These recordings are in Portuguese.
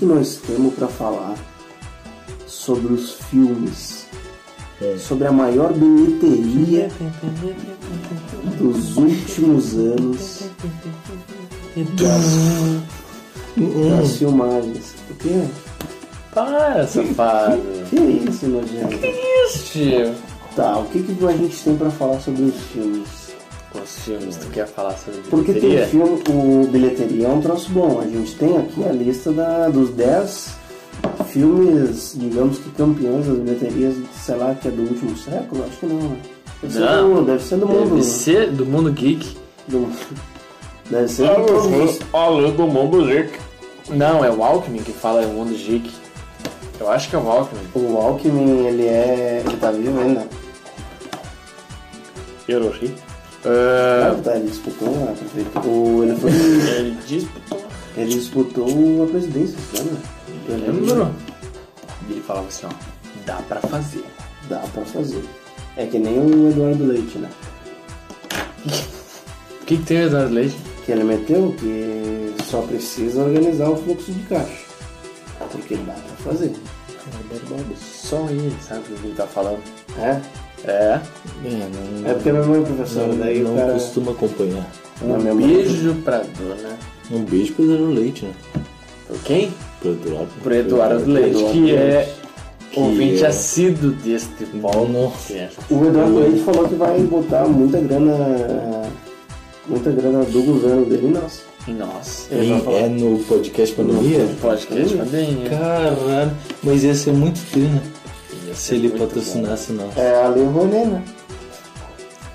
que que nós temos pra falar sobre os filmes, É. sobre a maior bilheteria dos últimos anos das, das filmagens. O que? Para, safado. Que isso, nojento? Isso, tio. Tá, o que que a gente tem pra falar sobre os filmes? Os filmes, tu quer falar sobre Porque tem bilheteria? filme, o bilheteria é um troço bom. A gente tem aqui a lista da, dos 10 filmes, digamos que campeões das bilheterias, sei lá, que é do último século? Acho que não, né? Deve ser Não. do, deve ser do mundo. Deve ser do mundo geek. do- deve ser de todos os- Alô do mundo geek. Não, é o Alckmin que fala é o mundo geek. Eu acho que é o Alckmin. O Alckmin, ele é. ele tá vivo ainda. Hiroshi. Que tá, ele disputou a prefeitura. Ele, foi, ele disputou. ele disputou a presidência, lembra? Lembro? E ele falava assim, ó. Dá pra fazer. Dá pra fazer. É que nem o Eduardo Leite, né? O que, que tem o Eduardo Leite? que ele meteu que só precisa organizar o fluxo de caixa. Porque dá pra fazer. Só ele sabe o que ele tá falando. É? É. É, não, É porque minha mãe é professora, daí não o cara. costuma acompanhar. Não, minha Um mãe- beijo pra dona. Um beijo pro Eduardo Leite, né? Por quem? Pro Eduardo. Pro Eduardo Leite, Eduardo que é Leite. ouvinte é- assíduo deste podcast. O Eduardo Leite falou que vai botar muita grana. Muita grana do governo dele. Nossa. Em- falar. é no podcast Pandemia? Podcast pandemia. Caralho, mas ia ser muito trina Ia se ele patrocinasse nós. É a Rouanet, né?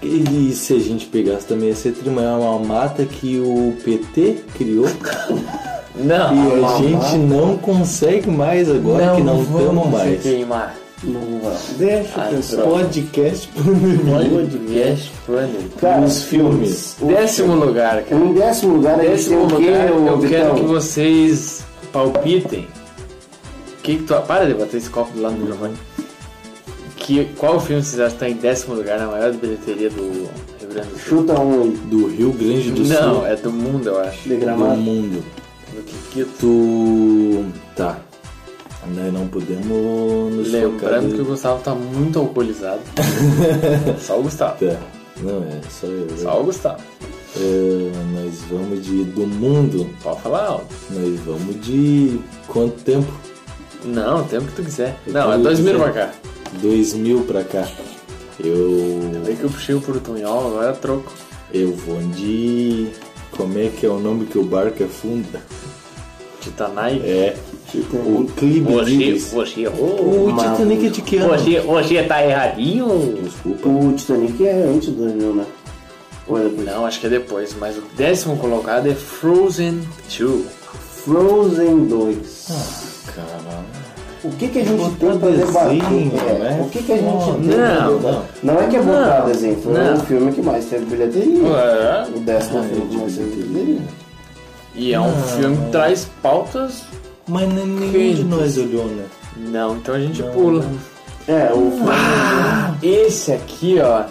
E se a gente pegasse também ia ser trina, é uma mata que o PT criou. Não, e a mamata. gente não consegue mais agora que não vamos estamos mais. queimar. Não vai. Deixa, Ah, pessoal. Podcast Pandemia. Podcast pandemia. Cara, Os filmes. Décimo lugar, cara. Em décimo lugar, Décimo quê, lugar, ô, eu quero que vocês palpitem. Que que tu... Para de bater esse copo do lado do microfone. Que, qual filme vocês acham que tá em décimo lugar na maior bilheteria do Rio Grande do Sul? Chuta um aí. Do Rio Grande do Não, Sul. é do mundo, eu acho. De Do gramado. mundo. Do Kikito. Tu. Tá. Nós não podemos nos Lembrando que o Gustavo tá muito alcoolizado. Só o Gustavo. Tá. Não, é só eu. né? Só o Gustavo. É, nós vamos de do mundo. Pode falar alto. Nós vamos de quanto tempo? Não, o tempo que tu quiser. Eu Não, é dois mil pra cá. 2000 pra cá. Eu. Vê que eu puxei o portunhol, agora é troco. Eu vou de. Como é que é o nome que o barco afunda? Titanic. É. Chuta O aí. Clive Você, você errou. O Titanic é de que ano? Você, você tá erradinho. Desculpa. O Titanic é antes do 2000, né? Ou é depois? Não, acho que é depois, mas o décimo colocado é Frozen 2. Frozen 2. Caralho. O que, que a gente tem pra debater? desenho, É, né? O que, que a gente Não, tem não, não. Não é que é botar desenho, foi não. o filme que mais teve bilheteria. É. O décimo Ah, filme é que de mais teve bilheteria. E é um filme que traz pautas. Mas nem- nenhum de nós olhou, né? Não, então a gente pula. É, o filme. Ah, esse aqui, ó,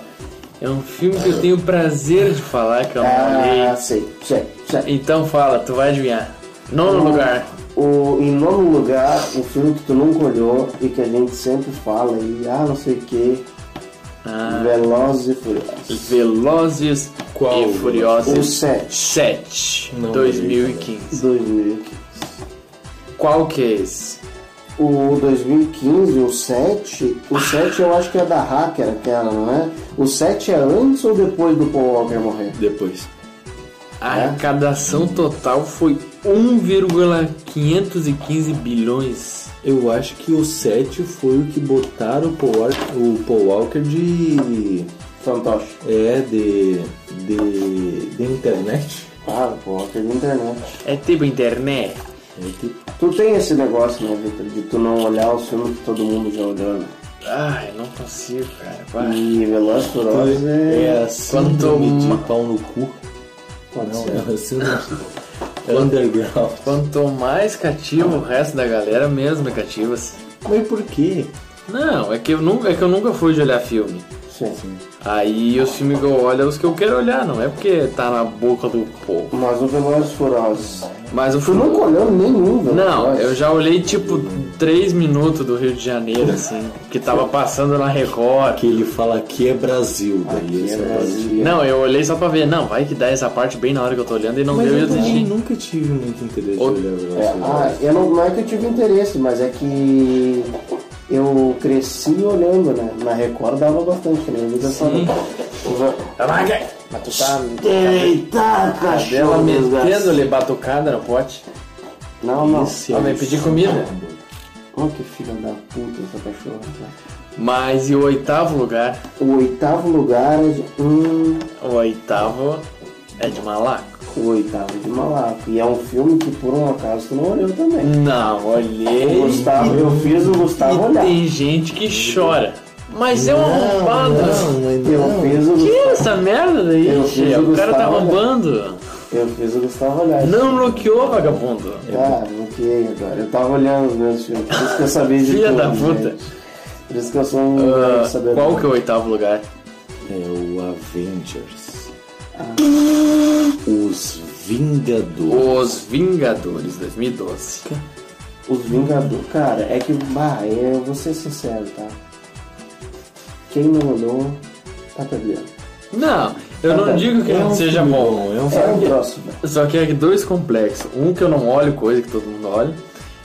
é um filme que eu tenho o prazer de falar que eu não olhei. Ah, sei, sei, sei. Então fala, tu vai adivinhar. Nono lugar. O, em nono lugar, um filme que tu nunca olhou e que a gente sempre fala e ah, não sei o que. Ah, Velozes e Furiosos. Velozes Qual? e Furiosos O 7, 7, Não 2015. 2015. Qual que é esse? O 2015, o 7, o 7 eu acho que é da Hacker aquela, não é? O 7 é antes ou depois do Paul Walker morrer? Depois. A É? arrecadação total foi 1,515 bilhões. Eu acho que o 7 foi o que botaram o Paul Walker, o Paul Walker de. Fantoche. É, de. de. de internet. Ah, o Paul Walker da internet. É tipo internet. É tipo. Tu tem esse negócio, né, Victor, de tu não olhar os filmes que todo mundo já olhou, né? Ai, não consigo, cara. Vai. E Velozes e Furiosos É é... a síndrome Quanto de pau no cu. Pode Não, ser. é a síndrome. Underground. Quanto mais cativo o resto da galera, menos me cativas. Mas por quê? Não, é que eu nunca, é que eu nunca fui de olhar filme. Sim. Aí os filmes que eu olho é os que eu quero olhar, não é porque tá na boca do povo. Mas o Velozes Furiosos Mas o Tu filme. nunca olhou nenhum, velho. Não, eu já olhei tipo 3 minutos do Rio de Janeiro, assim, que tava passando na Record. Que ele fala que é Brasil, daí é parte. Brasil. Não, eu olhei só pra ver, não, vai que dá essa parte bem na hora que eu tô olhando e não Mas deu e eu eu também nunca tive muito interesse Ô, de olhar É, ah, eu não, não é que eu tive interesse, mas é que eu cresci olhando, né? Na Record dava bastante, que nem a vida só. Mas tu tá. Eita, Ela cachorro! metendo-lhe batucada no pote. Não, não. É Ela vai o pedir comida. Olha que filha da puta essa cachorra. Mas e o oitavo lugar? O oitavo lugar é de. Hum, O oitavo é de Malaco. o oitavo de Malaco. E é um filme que por um acaso tu não olhou também. Não, olhei. O Gustavo, eu fiz o Gustavo E olhar. tem gente que chora. Mas é um Não, arrombado. não, Eu não. fiz o Que Gustavo. essa merda daí? Eu fiz o O cara tá Gustavo, roubando. Eu fiz o Gustavo olhar. Não bloqueou, vagabundo. Ah, bloqueei agora. Eu tava olhando os meus filmes. Por isso que eu sabia de Filha tudo, da puta. gente. Por isso que eu sou um Ah, grande sabedor. qual que é o oitavo lugar? É o Avengers. Ah. Os Vingadores. Os Vingadores 2012. Os Vingadores. Cara, é que, bah, eu vou ser sincero, tá? Quem não olhou, tá perdendo. Não, eu não digo que É não seja bom. É um É um troço, velho. Só que é dois complexos. Um que eu não olho, coisa que todo mundo olha.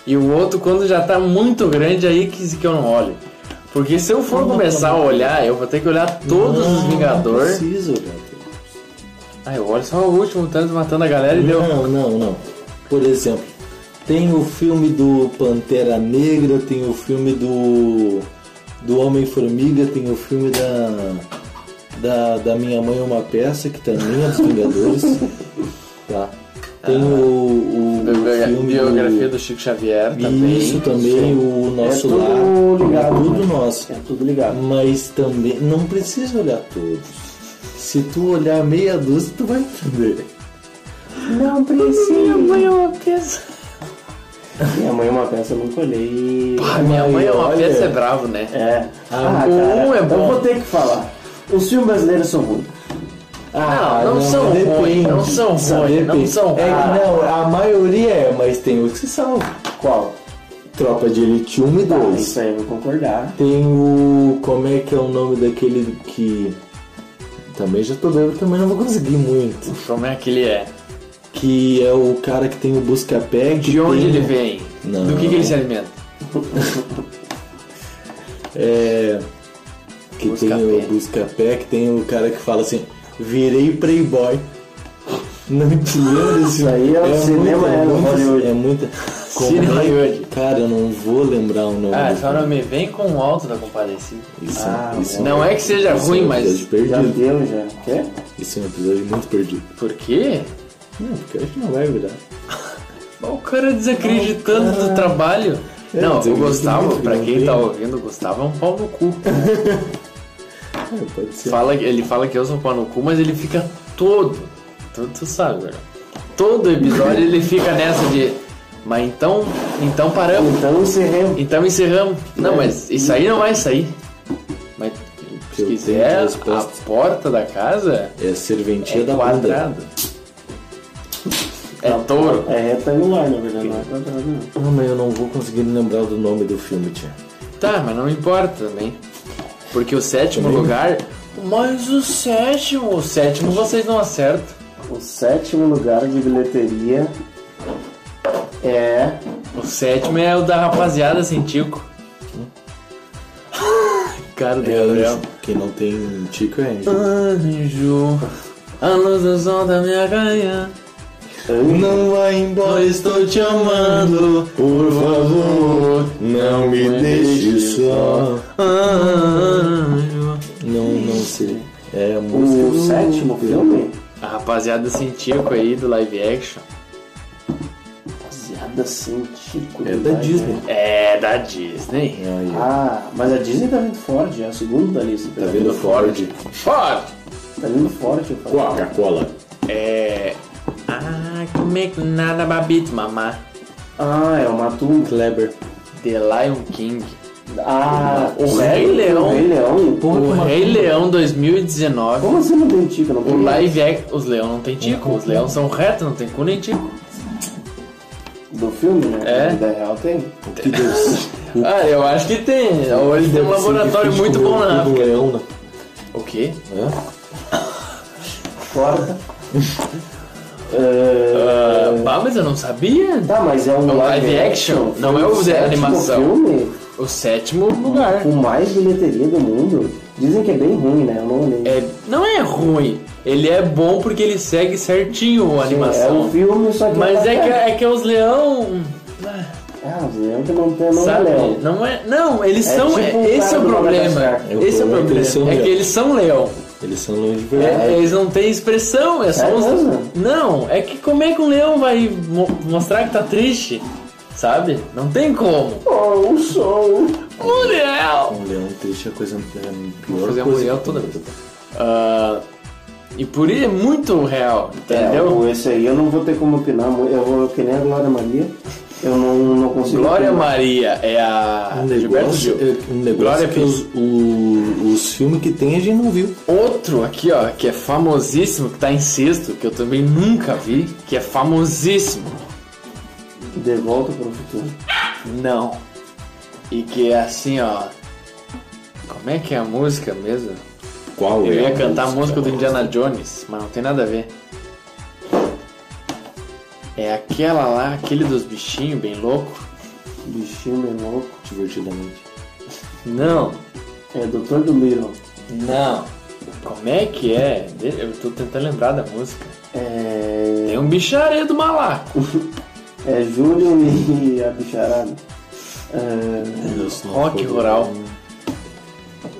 E o outro quando já tá muito grande, aí que, que eu não olho. Porque se eu for começar a olhar, eu vou ter que olhar todos os Não Vingadores. olhar todos. Ah, eu olho só o último, tanto matando a galera e deu. Não, não, não. Por exemplo, tem o filme do Pantera Negra, tem o filme do do Homem-Formiga, tem o filme da, da da Minha Mãe é uma Peça, que também é dos Vingadores. tá. Tem o, o, o Biogra- filme Biografia do, do Chico Xavier também. Isso também, o Nosso é tudo Lar. ligado. é tudo né? nosso. É tudo ligado. Mas também não precisa olhar todos. Se tu olhar meia dúzia, tu vai entender. Não precisa. Minha mãe é uma peça. Minha mãe é uma peça, eu nunca olhei. Ah, minha mãe é uma olha. peça, é bravo, né? É. Ah, o um é Eu bom. vou ter que falar. Os filmes brasileiros são ruins. Ah, não são ruins, não são ruins, não são É que não, a maioria é, mas tem os que são. Qual? Tropa de Elite 1 e Tá, 2. isso aí eu vou concordar. Tem o. Como é que é o nome daquele que. Também já tô vendo, também não vou conseguir muito. Como é que ele é? Que é o cara que tem o Buscapé. De onde tem- ele vem? Não. Do que, que ele se alimenta? É. Que Buscapé. tem o Buscapé, que tem o cara que fala assim: virei playboy. Não te lembra desse Isso aí é o cinema, é no muito, Hollywood. É muita. Cine Como é- Hollywood. Cara, eu não vou lembrar o nome. Ah, só não me vem com o alto da compadecida. Isso, Ah, isso Não é que seja isso ruim, é um mas. episódio Já perdido. deu, já. Quer? Isso é um episódio muito perdido. Por quê? Não, porque eu acho que não vai virar. O cara desacreditando cara. do trabalho. É, não, o Gustavo, pra quem tá ouvindo, o Gustavo é um pau no cu. Pode ser. Fala, ele fala que eu sou pau no cu, mas ele fica todo. Tu, tu sabe, velho. Todo episódio ele fica nessa de. Mas então. Então paramos. Então encerremos. Então encerramos. Não, É. mas isso aí não vai sair. Mas se quiser, a porta da casa É a serventia é da quadrada. É touro. É retangular, na verdade, não é quadrado, não. Não, mas eu não vou conseguir lembrar do nome do filme, tia. Tá, mas não importa também. Porque o sétimo Também. lugar. Mas o sétimo. O sétimo vocês não acertam. O sétimo lugar de bilheteria é. O sétimo é o da rapaziada sem tico. Cara do É Gabriel. Quem não tem tico é anjo. Anjo, a luz do sol da minha ganha. Não vai embora, estou te amando. Por favor, não me deixe só. Não, não sei. É a O música. do- sétimo filme? A rapaziada sem tico aí do live action. Baseada científico. É da Disney. É da Disney. Ah, mas a Disney tá vindo forte, é a segunda da lista. Tá vendo Ford? Ford! Tá vindo forte, eu falo. Coca-Cola. É. Ah, que make nada babito, mamá. Ah, é o Matum. Kleber. The Lion King. Ah, O sério? Rei Leão. O Rei Leão? o Rei Leão 2019. Como assim não tem tica? Não O tem live action. Os leão não tem tico. Os leão são retos, não tem cu nem tico. Do filme, né? É. Na vida real tem. O que o Ah, eu acho que tem. Ou ele tem um laboratório muito bom na África. leão, né? O quê? É? Corta. É, Ah, mas eu não sabia. Tá, mas é um É um live action, não é o de sétimo animação. filme O sétimo lugar. com mais bilheteria do mundo. Dizem que é bem ruim, né? Eu não. É, não é ruim. Ele é bom porque ele segue certinho a Sim, animação. É um filme, só que. Mas é tá que, é que os leão. Ah, os leão que não tem, não sabe? é leão. Não é. Não, eles É são. tipo o esse é o problema. É, o Esse é o problema é que eles são. É leão. Eles são leões de É, verdade. eles não têm expressão, é só É mesmo? Não, é que como é que um leão vai mo- mostrar que tá triste? Sabe? Não tem como. Oh, o som. Um leão! Um leão triste é a coisa é a pior Vou fazer a coisa. toda vez. Ah, e por isso é muito real, entendeu? É, esse aí eu não vou ter como opinar. Eu vou que nem a Glória Maria. Eu não, não consigo. Glória opinar. Maria é a Um Gilberto negócio, Gil. é, um negócio Glória que os, o- os filmes que tem a gente não viu. Outro aqui, ó, que é famosíssimo, que tá em sexto, que eu também nunca vi, que é famosíssimo. De volta para o futuro. Não. E que é assim, ó. Como é que é a música mesmo? Qual Eu é ia a cantar a música do Indiana Jones, mas não tem nada a ver. É aquela lá, aquele dos bichinhos bem louco. Bichinho bem louco. Divertidamente. Não, É Doutor do Little. não. Como é que é? Eu tô tentando lembrar da música. É. Tem um bicharedo do malaco. É Júlio e a bicharada. É, Deus, Rock rural.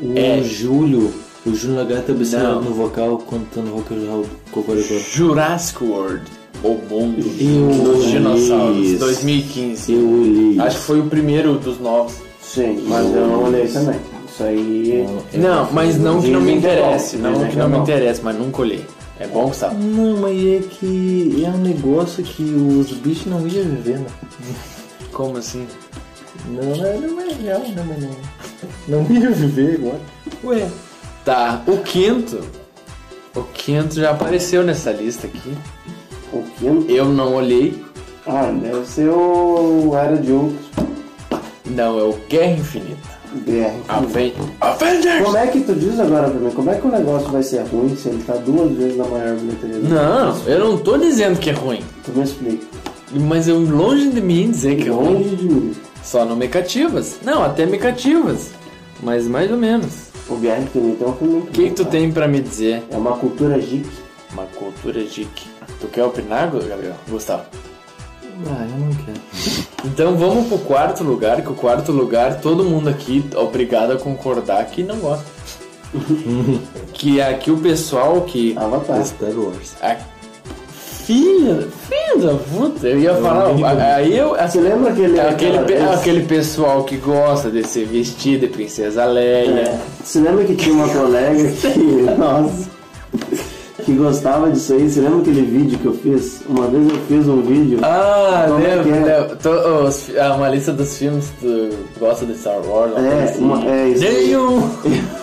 O É. Júlio. O Júlio Lagarta obsessivo Não. no vocal cantando rock and roll Cocoricó. Jurassic World. O mundo Eu dos olhei dinossauros. isso. 2015. Eu olhei. Acho que foi o primeiro dos novos. sim, mas eu não olhei também. Isso aí. Não, mas não que não me é interesse. Não que não é me interesse, mas nunca olhei. É bom, Gustavo? Não, mas é que é um negócio que os bichos não iam viver, né? Como assim? Não, não, não é real, não, mas não. Não ia viver agora. Ué. Tá, o quinto. O quinto já apareceu nessa lista aqui. O quinto. Eu não olhei. Ah, deve ser o Era de Ultron. Não, é o Guerra Infinita. BR. Aven Avengers! Como é que tu diz agora pra mim? Como é que o negócio vai ser ruim se ele tá duas vezes na maior bilheteria do Não, mundo? eu não tô dizendo que é ruim. Tu me explica. Mas eu longe de mim dizer que é ruim. Longe de mim. Só não mecativas. Não, até mecativas. Mas mais ou menos. O Guerra Infinita é um filme muito O que, que tu bom, tem pra me dizer? cara. É uma cultura geek. Uma cultura geek. Tu quer opinar, Gabriel? Gustavo? Ah, eu não quero. Então vamos pro quarto lugar, que o quarto lugar todo mundo aqui é obrigado a concordar que não gosta. que é aqui o pessoal que. Avatar. Star Wars. A... Filha, filha da puta, eu ia falar. Aí eu. Você lembra aquele. Aquele, pe- aquele pessoal que gosta de ser vestido de princesa Leia. É, você lembra que tinha uma colega que. Nossa. Que gostava disso aí. Você lembra aquele vídeo que eu fiz? Uma vez eu fiz um vídeo. Ah, Como é lembro, é? lembro. Tô- os ah, uma lista dos filmes que tu gosta de Star Wars. uma É, assim. uma- é isso aí. Nenhum!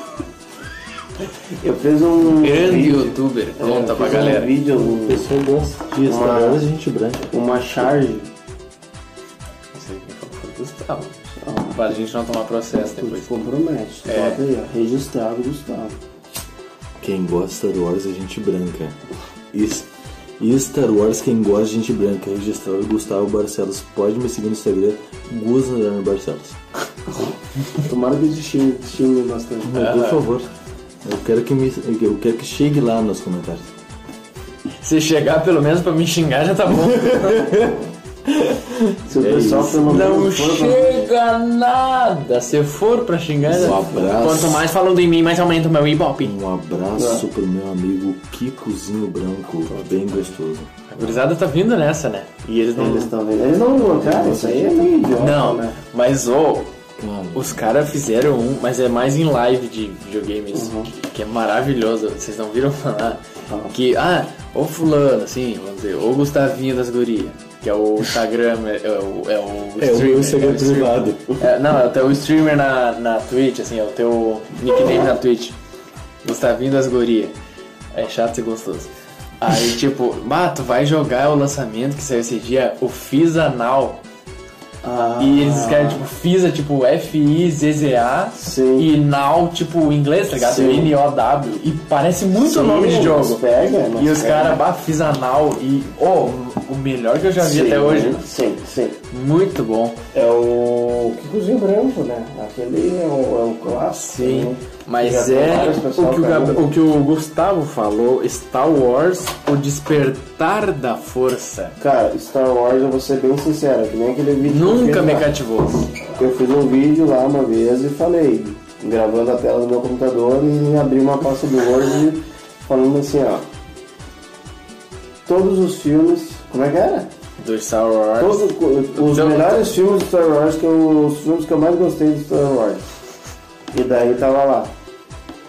Eu fiz um. Grande vídeo, youtuber, é, conta eu pra fiz galera. Um vídeo, um- pessoal gosta de Star Uma- Wars e gente branca. uma charge. Quem falou, foi o Gustavo. Pra gente não tomar processo Tu depois. te compromete. É. Bota aí, ó. Registrado, Gustavo. Quem gosta de Star Wars é gente branca. E, e Star Wars, quem gosta de gente branca, registrado Gustavo Barcelos. Pode me seguir no Instagram, Gus Barcelos. Tomara que te xingue, te xingue bastante. Por favor. Eu quero que me, eu quero que chegue lá nos comentários. Se chegar pelo menos pra me xingar já tá bom. Se o É pessoal isso. pelo Não menos for pra- chega nada. Se for pra xingar, Um já- abraço. quanto mais falam de mim, mais aumenta o meu ibope. Um abraço pro meu amigo Kikozinho Branco, bem gostoso. A gurizada tá vindo nessa, né? E eles não. Eles estão vendo. Eles não, cara, isso aí é meio idiota, Não, né? mas ô, Os caras fizeram um, mas é mais em live de videogames, Uhum. que é maravilhoso. Vocês não viram falar? Que, ah, ô fulano, assim, vamos dizer, ô Gustavinho das gurias, que é o Instagram, é, é o, é o é o meu é o streamer. privado. É, não, é o teu streamer na, na Twitch, assim, é o teu nickname na Twitch. Gustavinho das gurias. É chato e gostoso. Aí, tipo, bah, tu vai jogar o lançamento que saiu esse dia, o Fisa Now. Ah, E eles escrevem, tipo, Fisa, tipo, F-I-Z-Z-A. E Now, tipo, em inglês, tá ligado? N-O-W. E parece muito sim, o nome de jogo. Pega, E os caras, bah, Fisa Now. E, oh, o melhor que eu já vi Sim, até hoje. Sim, sim. Muito bom. É o Kikozinho Branco, né? Aquele é o, é o clássico. Sim, né? Mas é o que o, o que o Gustavo falou, Star Wars, o despertar da força. Cara, Star Wars, eu vou ser bem sincero, que nem aquele vídeo Nunca me lá. cativou. Eu fiz um vídeo lá uma vez e falei, gravando a tela do meu computador e abri uma pasta do Word falando assim, ó. Todos os filmes. Como é que era? Do Star Wars. Todos os Então- melhores filmes de Star Wars, que eu, os filmes que eu mais gostei de Star Wars. E daí tava lá.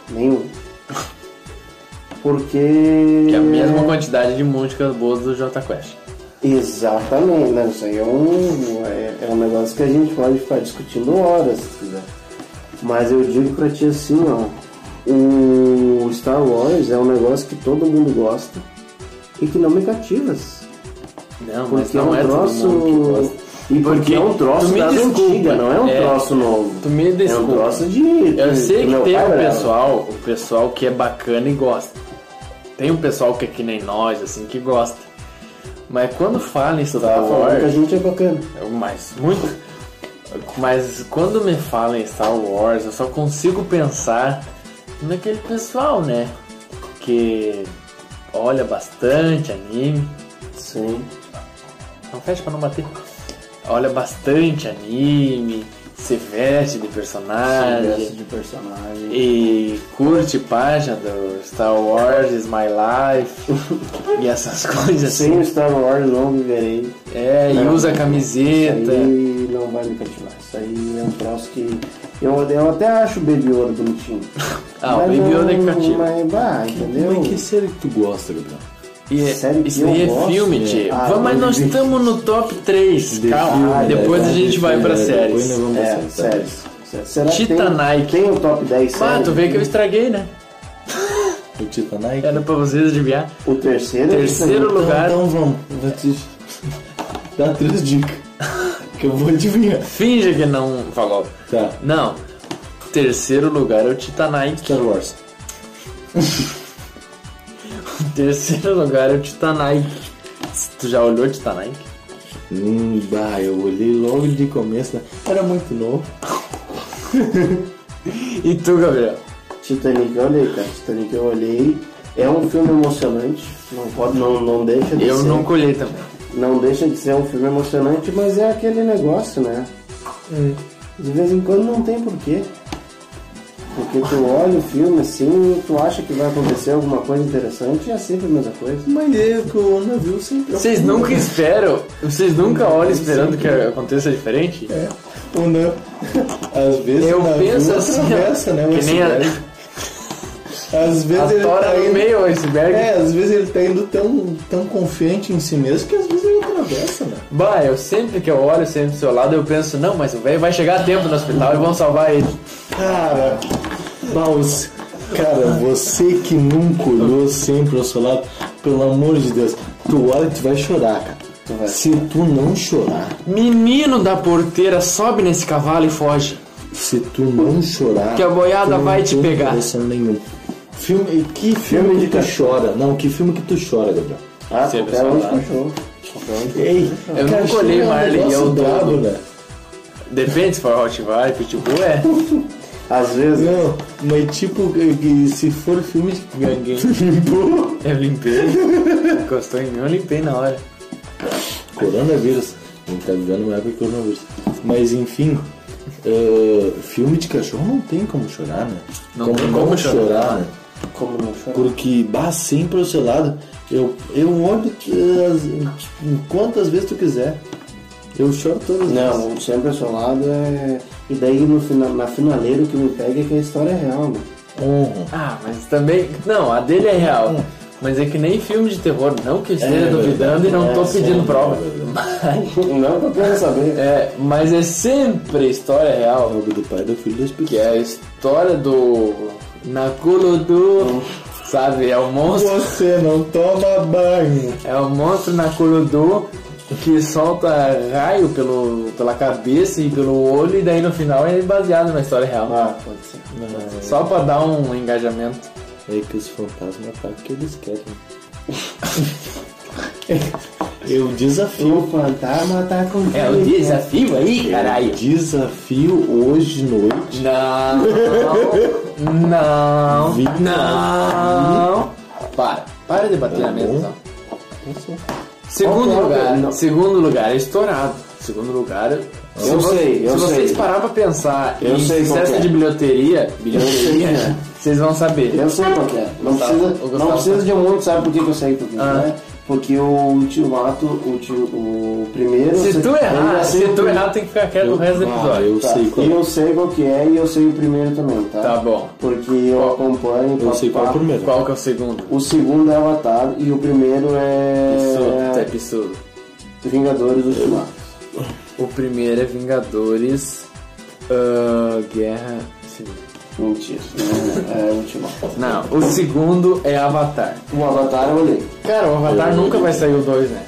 Nenhum. Porque. Que é a mesma quantidade de músicas boas do J Quest. Exatamente, né? Isso aí é um, é, é um negócio que a gente pode ficar discutindo horas, se quiser. Mas eu digo pra ti assim, ó. O Star Wars é um negócio que todo mundo gosta e que não me cativas. Não, mas Porque não é é um troço. E porque, Porque é um troço tu me das desculpa, antigas, não é um é, troço novo. Tu me É um desculpa. troço de. Eu sei que tem era. pessoal, o pessoal que é bacana e gosta. Tem um pessoal que é que nem nós, assim, que gosta. Mas quando fala em Tu Star tá falando que a Wars, gente é bacana. mas muito. Mas quando me fala em Star Wars, eu só consigo pensar naquele pessoal, né? Que olha bastante anime. Sim. Não fecha pra não bater. Olha bastante anime, se veste de personagem. Esse de personagem. E curte página do Star Wars is My Life e essas coisas Sem assim. o Star Wars não viverei. É, e Não, usa Isso camiseta. aí não vai me cativar. Isso aí é um troço que. Eu, eu até acho o Baby Yoda bonitinho. Ah, o Mas Baby Yoda é cativa. Mas, bah, entendeu? Mas que série que tu gosta, Gabriel? E é- Série isso aí é gosto, filme, é. tio. Ah, Vamos, mas nós estamos no top 3. De Calma, filme, depois né? a gente vai pra filme, séries. Vamos pra É, séries. Será que. Tem, tem o top 10 Ah, tu vê que eu estraguei, né? O Titanic. Era pra vocês adivinhar. O terceiro é Terceiro Titanic. lugar. Então, então vamos. Vou te dar três dicas. Que eu vou adivinhar. Finge que não falou. Tá. Não. Terceiro lugar é o Titanic. Star Wars. Terceiro lugar é o Titanic. Tu já olhou o Titanic? Hum, bah, eu olhei logo de começo. né? Era muito novo. E tu, Gabriel? Titanic eu olhei, cara. Titanic eu olhei. É um filme emocionante. Não pode, não, não deixa de Eu ser. não colhei também. Não deixa de ser um filme emocionante, mas é aquele negócio, né? Hum. De vez em quando não tem porquê. Porque tu olha o filme assim, tu acha que vai acontecer alguma coisa interessante e é sempre a mesma coisa. Mas é que o navio sempre. Vocês nunca esperam, vocês nunca olham esperando que aconteça diferente? É. O navio. Às vezes Eu penso assim, atravessa, né? que nem a. Às vezes a ele tora tá no indo... meio, o iceberg. É, às vezes ele tá indo tão, tão confiante em si mesmo que às vezes ele atravessa, né? Bah, eu sempre que eu olho sempre do seu lado, eu penso, não, mas o velho vai chegar a tempo no hospital e vão salvar ele. Cara, Baus, cara, você que nunca olhou sempre ao seu lado, pelo amor de Deus, tu olha e tu vai chorar, cara. Tu vai. Se tu não chorar, Menino da porteira, sobe nesse cavalo e foge. se tu não chorar, Que a boiada tu não vai te tem pegar. coração nenhum. Filme, que filme, Filme de que tu chora? Não, que filme que tu chora, Gabriel? Ah, Sempre qualquer um de saudável. cachorro. Qualquer um de Ei, Eu não cachorro colhei é um Marley, negócio eu brabo, dou. né? Depende se for Rottweiler, Pitbull, é. Às vezes. Não, mas tipo, se for filme de Ganguei. Eu limpei. Encostou em mim, eu limpei na hora. Coronavírus. A gente tá vivendo uma época de coronavírus. Mas enfim, eh, filme de cachorro não tem como chorar, né? Não tem como chorar. né? Como não chorar? Porque, bah, sempre ao seu lado, eu, eu olho as- quantas vezes tu quiser. Eu choro todas as vezes. Não, sempre ao seu lado é. E daí no final, na finaleira o que me pega é que a história é real, né? Uhum. Ah, mas também. Não, a dele é real. Mas é que nem filme de terror, não que eu esteja É duvidando e não tô É, pedindo sim, prova. Não que eu quero saber. É, mas é sempre história real. Nome do Pai, do Filho e do Espírito. Que é a história do. Nakulo do. Sabe? É o monstro. Você não toma banho. É o monstro na Kurudu que solta raio pelo, pela cabeça e pelo olho e daí no final é baseado na história real. Ah, pode ser. Só pra dar um engajamento. É que os fantasmas o que eles querem. Eu desafio. O fantasma tá com É o desafio aí, caralho. Desafio hoje de noite. Não, não, Vinte. não. Para, para de bater na mesa. bom. Segundo Qual que é lugar, não. segundo lugar é estourado. Segundo lugar, se Eu sei, eu se vocês sei. parar pra pensar Eu em sei sucesso que é. de bilheteria, bilheteria, qual que é. vocês vão saber. Eu sei qual que é. Não Gustavo, precisa, não precisa de muito, sabe por que que eu sei por quê, Ah. né? Porque o ultimato, o, tio- o primeiro... Se tu errar, sei se tu errar, tem que ficar quieto o resto do Ah, episódio. eu Tá, sei qual e é. eu sei qual que é e eu sei o primeiro também, tá? Tá bom. Porque eu acompanho... Eu sei qual é o primeiro. Qual que é o segundo? O segundo é Avatar e o primeiro Absurdo, tá é absurdo. Vingadores Ultimato. O primeiro é Vingadores ah, Guerra Civil. Mentira, é, é Ultimato. Não, o segundo é Avatar. O Avatar eu olhei. Cara, o Avatar nunca vai sair o 2, né?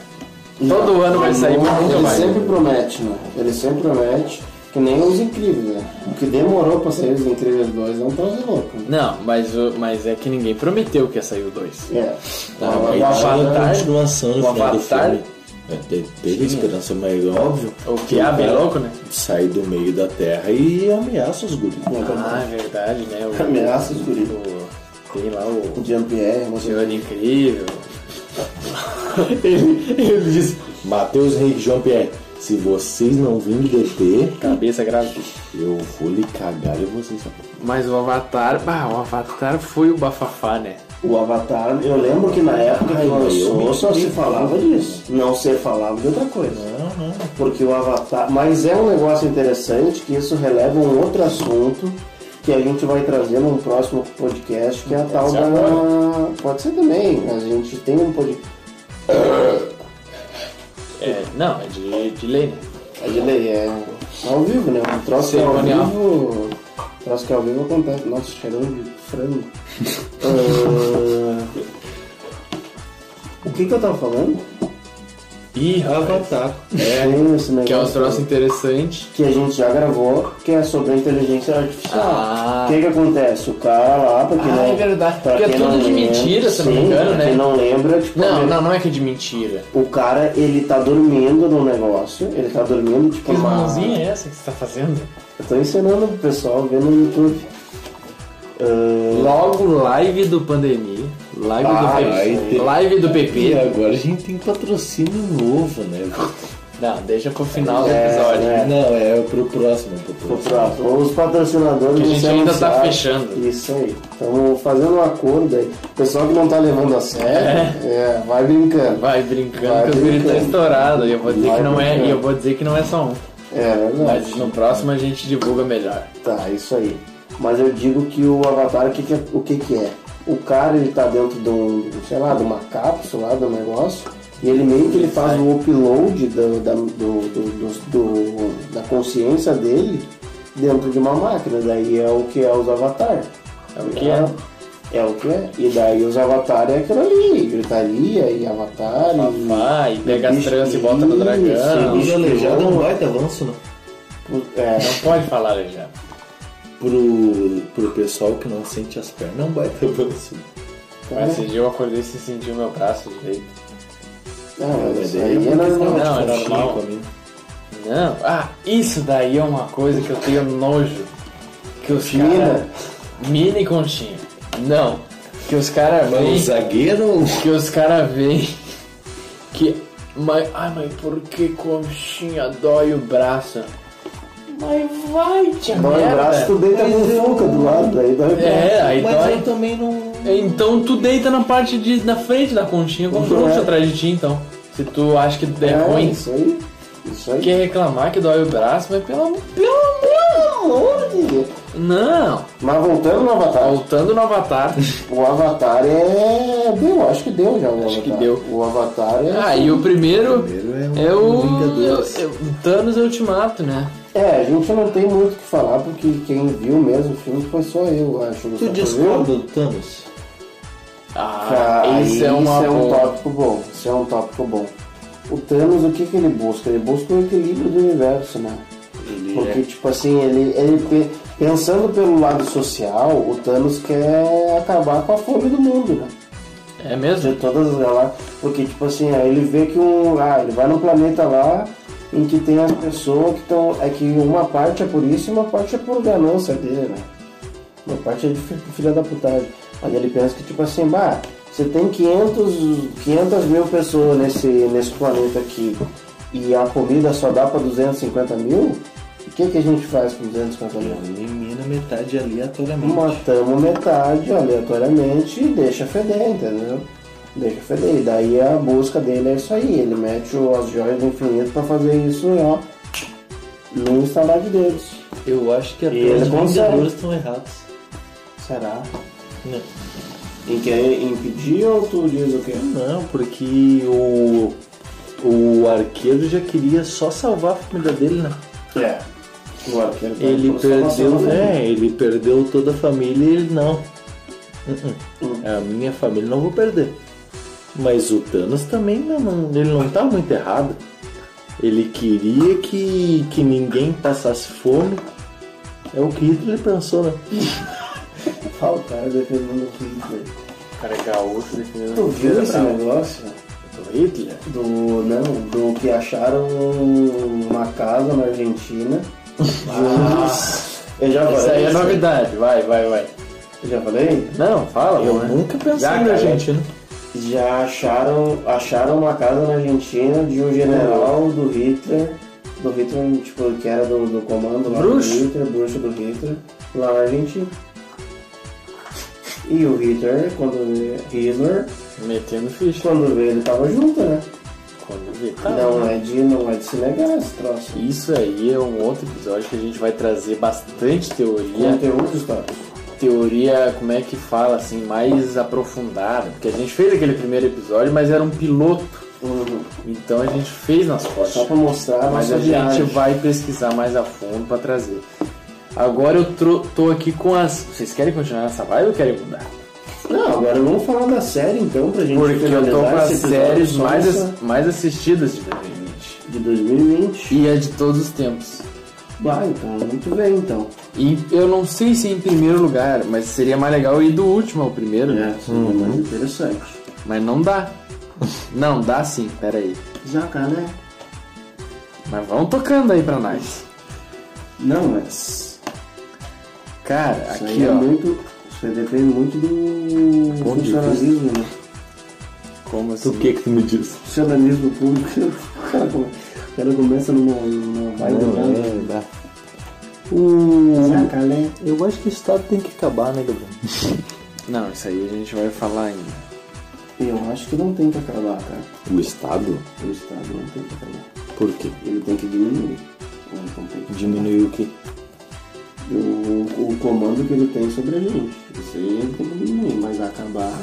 Todo ano vai sair, mas nunca Ele vai. sempre promete, né? Ele sempre promete, que nem os incríveis, né? O que demorou pra sair os incríveis 2 é um troço louco. Né? Não, mas, o- mas é que ninguém prometeu que ia sair o 2. É. Tá, o mas Avatar- a continuação no o final do Avatar- filme. É, te- teve esperança, mas óbvio. O que é bem louco, né? Sai do meio da terra e ameaça os guris. Ah, é verdade, né? O, Ameaça os guris. o- Tem lá o O Jean-Pierre, você Senhor Incrível. ele, ele diz: Matheus Henrique João Pierre, se vocês não virem DT, Cabeça grave. eu vou lhe cagar e vocês. Mas o Avatar, bah, o Avatar foi o bafafá, né? O Avatar, eu lembro que na época que lançou só se falava disso. Não se falava de outra coisa. Não, não. Porque o Avatar. Mas é um negócio interessante que isso releva um outro assunto que a gente vai trazer num próximo podcast, que é a tal da. agora. Pode ser também. A gente tem um podcast. É, não, é de, de lei, né? É de lei, é ao vivo, né? Um troço que é ao vivo. Um troço que é ao vivo acontece. Nossa, cheirando frango. Ah, o que que eu tava falando? Ih, Avatar. É, Tem esse que é um troço interessante. que a gente já gravou, que é sobre a inteligência artificial. Ah. O que que acontece? O cara lá, pra quem Ah, não... é verdade. Porque é tudo de mentira, se não me sim, engano, né? quem não lembra, tipo... Não, não, não é que é de mentira. O cara, ele tá dormindo no negócio, ele tá dormindo, tipo, Que mãozinha é essa que você tá fazendo? Eu tô ensinando pro pessoal ver no YouTube. Ah, Logo, live do Pandemia. Live Ah, do PP. Live do E PP. agora a gente tem patrocínio novo, né? Não, deixa pro final do É, episódio. é. Não, é pro próximo. Pro pro próximo. próximo. Os patrocinadores Que a gente ainda tá anunciados. fechando. Isso aí. Estamos fazendo um acordo aí. O pessoal que não tá levando a sério, é, vai brincando. Vai brincando Vai que os gritos brincando. estão estourados. E eu vou dizer Vai que não é, e eu vou dizer que não é só um. É verdade. Mas no próximo a gente divulga melhor. Tá, isso aí. Mas eu digo que o Avatar, o que, que é, o que, que é? O cara, ele tá dentro de um, sei lá, de uma cápsula lá do negócio, e ele meio que ele faz o upload do, da, do, do- do- do- da consciência dele dentro de uma máquina. Daí é o que é os Avatar. É o que é. É o que é. E daí os Avatar é aquilo ali, gritaria e Avatar e... Vai, pega as tranças e bota no isso, dragão. bicho- Mas aleijado é um baita avanço, né? É, Não pode falar, Alejandro. Pro, pro pessoal que não sente as pernas, é um baita avanço. Mas esse dia eu acordei sem sentir o meu braço direito. não, mas isso daí aí é uma normal. Não, é normal. Não, ah, isso daí é uma coisa que eu tenho nojo. Que os caras. Mina e conchinha. Não. Que os caras vêm. zagueiro Que os caras veem. Que. Mas, ai, mas por que conchinha dói o braço? Mas vai, tia Dói o braço, tu deita com fuca do lado, aí dói o braço. É, aí Mas dói. eu também não. Então tu deita na parte de, na frente da conchinha com o bruxo atrás de ti, então. Se tu acha que é, ruim, Isso aí. Isso aí. quer reclamar que dói o braço, mas pelo. Pelo amor Não! Mas voltando no Avatar. Voltando no Avatar. O Avatar é. Deu, acho que deu já o Acho Avatar. que deu. O Avatar é. Ah, e o primeiro Primeiro é o. Vingadores. é o Thanos é Ultimato, né? É, a gente não tem muito o que falar, porque quem viu mesmo o filme foi só eu, acho. Tu discorda do Thanos? Ah, isso é uma isso é um tópico bom. Isso é um tópico bom. O Thanos, o que, que ele busca? Ele busca o equilíbrio do universo, né? Ele Porque, é- tipo assim, ele, ele pe- pensando pelo lado social, o Thanos quer acabar com a fome do mundo, né? É mesmo? De todas as galáxias. Porque, tipo assim, aí ele vê que um. Ah, ele vai num planeta lá em que tem as pessoas que estão. É que uma parte é por isso e uma parte é por ganância dele, né? Uma parte é de fi- filha da putagem. Mas ele pensa que, tipo assim, bah, você tem 500, 500 mil pessoas nesse, nesse planeta aqui e a comida só dá pra 250 mil? O que, que a gente faz com 250 mil? Elimina metade aleatoriamente. Matamos metade aleatoriamente e deixa feder, entendeu? Deixa feder. E daí a busca dele é isso aí. Ele mete as joias do infinito pra fazer isso, ó, no instalar de dedos. Eu acho que até os. Vingadores estão errados. Será? Não. Em querer impedir ou tu diz o quê? Não, porque o, o arqueiro já queria só salvar a família dele, né? É. O arqueiro tá Ele perdeu, é, ele perdeu toda a família e ele não. Uh-uh. Hum. A minha família não vou perder. Mas o Thanos também não, não- ele não tá muito errado. Ele queria que, que ninguém passasse fome. É o que Hitler pensou, né? Ah, o cara defendendo o Hitler. O cara é gaúcho defendendo Tu viu Hitler, esse negócio? Do Hitler? Do. Não, do que acharam uma casa na Argentina. Eu já falei. Isso aí é novidade. Vai, vai, vai. Eu já falei? Não, fala, Eu mano. nunca pensei Já, na cara. Argentina. Já acharam, acharam uma casa na Argentina de um general do Hitler, do Hitler, tipo, que era do, do comando lá Bruxo. do Hitler, bruxo do Hitler, lá na Argentina. E o Hitler, quando Hitler, Metendo ficha. quando veio, ele tava junto, né? Quando vê, tá. Não é de, não é de se negar esse troço. Isso aí é um outro episódio que a gente vai trazer bastante teoria. Conteúdo histórico. Teoria, como é que fala, assim, mais aprofundada. Porque a gente fez aquele primeiro episódio, mas era um piloto. Uhum. Então a gente fez nas fotos. Só pra mostrar a Mas nossa a gente viagem. vai pesquisar mais a fundo pra trazer. Agora eu tô aqui com as. Vocês querem continuar nessa vibe ou querem mudar? Agora vamos falar da série então, pra gente Porque eu tô com as séries mais, ass- mais assistidas de 2020. de 2020. E é de todos os tempos. Vai, então, muito bem então. E eu não sei se em primeiro lugar, mas seria mais legal ir do último ao primeiro, né? É, seria mais interessante. Mas não dá. Não, dá sim, pera aí. Jacaré? Mas vamos tocando aí pra nós. Não, mas. Cara, Isso aqui aí é ó. muito. Isso aí depende muito do Ponto de funcionalismo, né? Como assim? O que que tu me diz? Funcionalismo público. O cara, come- o cara começa numa, numa vibe Não, errada. é, dá. O... Eu acho que o Estado tem que acabar, né, Gabriel? Não, isso aí a gente vai falar ainda. Eu acho que não tem que acabar, cara. O Estado? O Estado não tem que acabar. Por quê? Ele tem que diminuir. Ele não tem que Diminuir o quê? O, o comando que ele tem sobre a gente. Isso aí ele tem diminuir, mas acabar.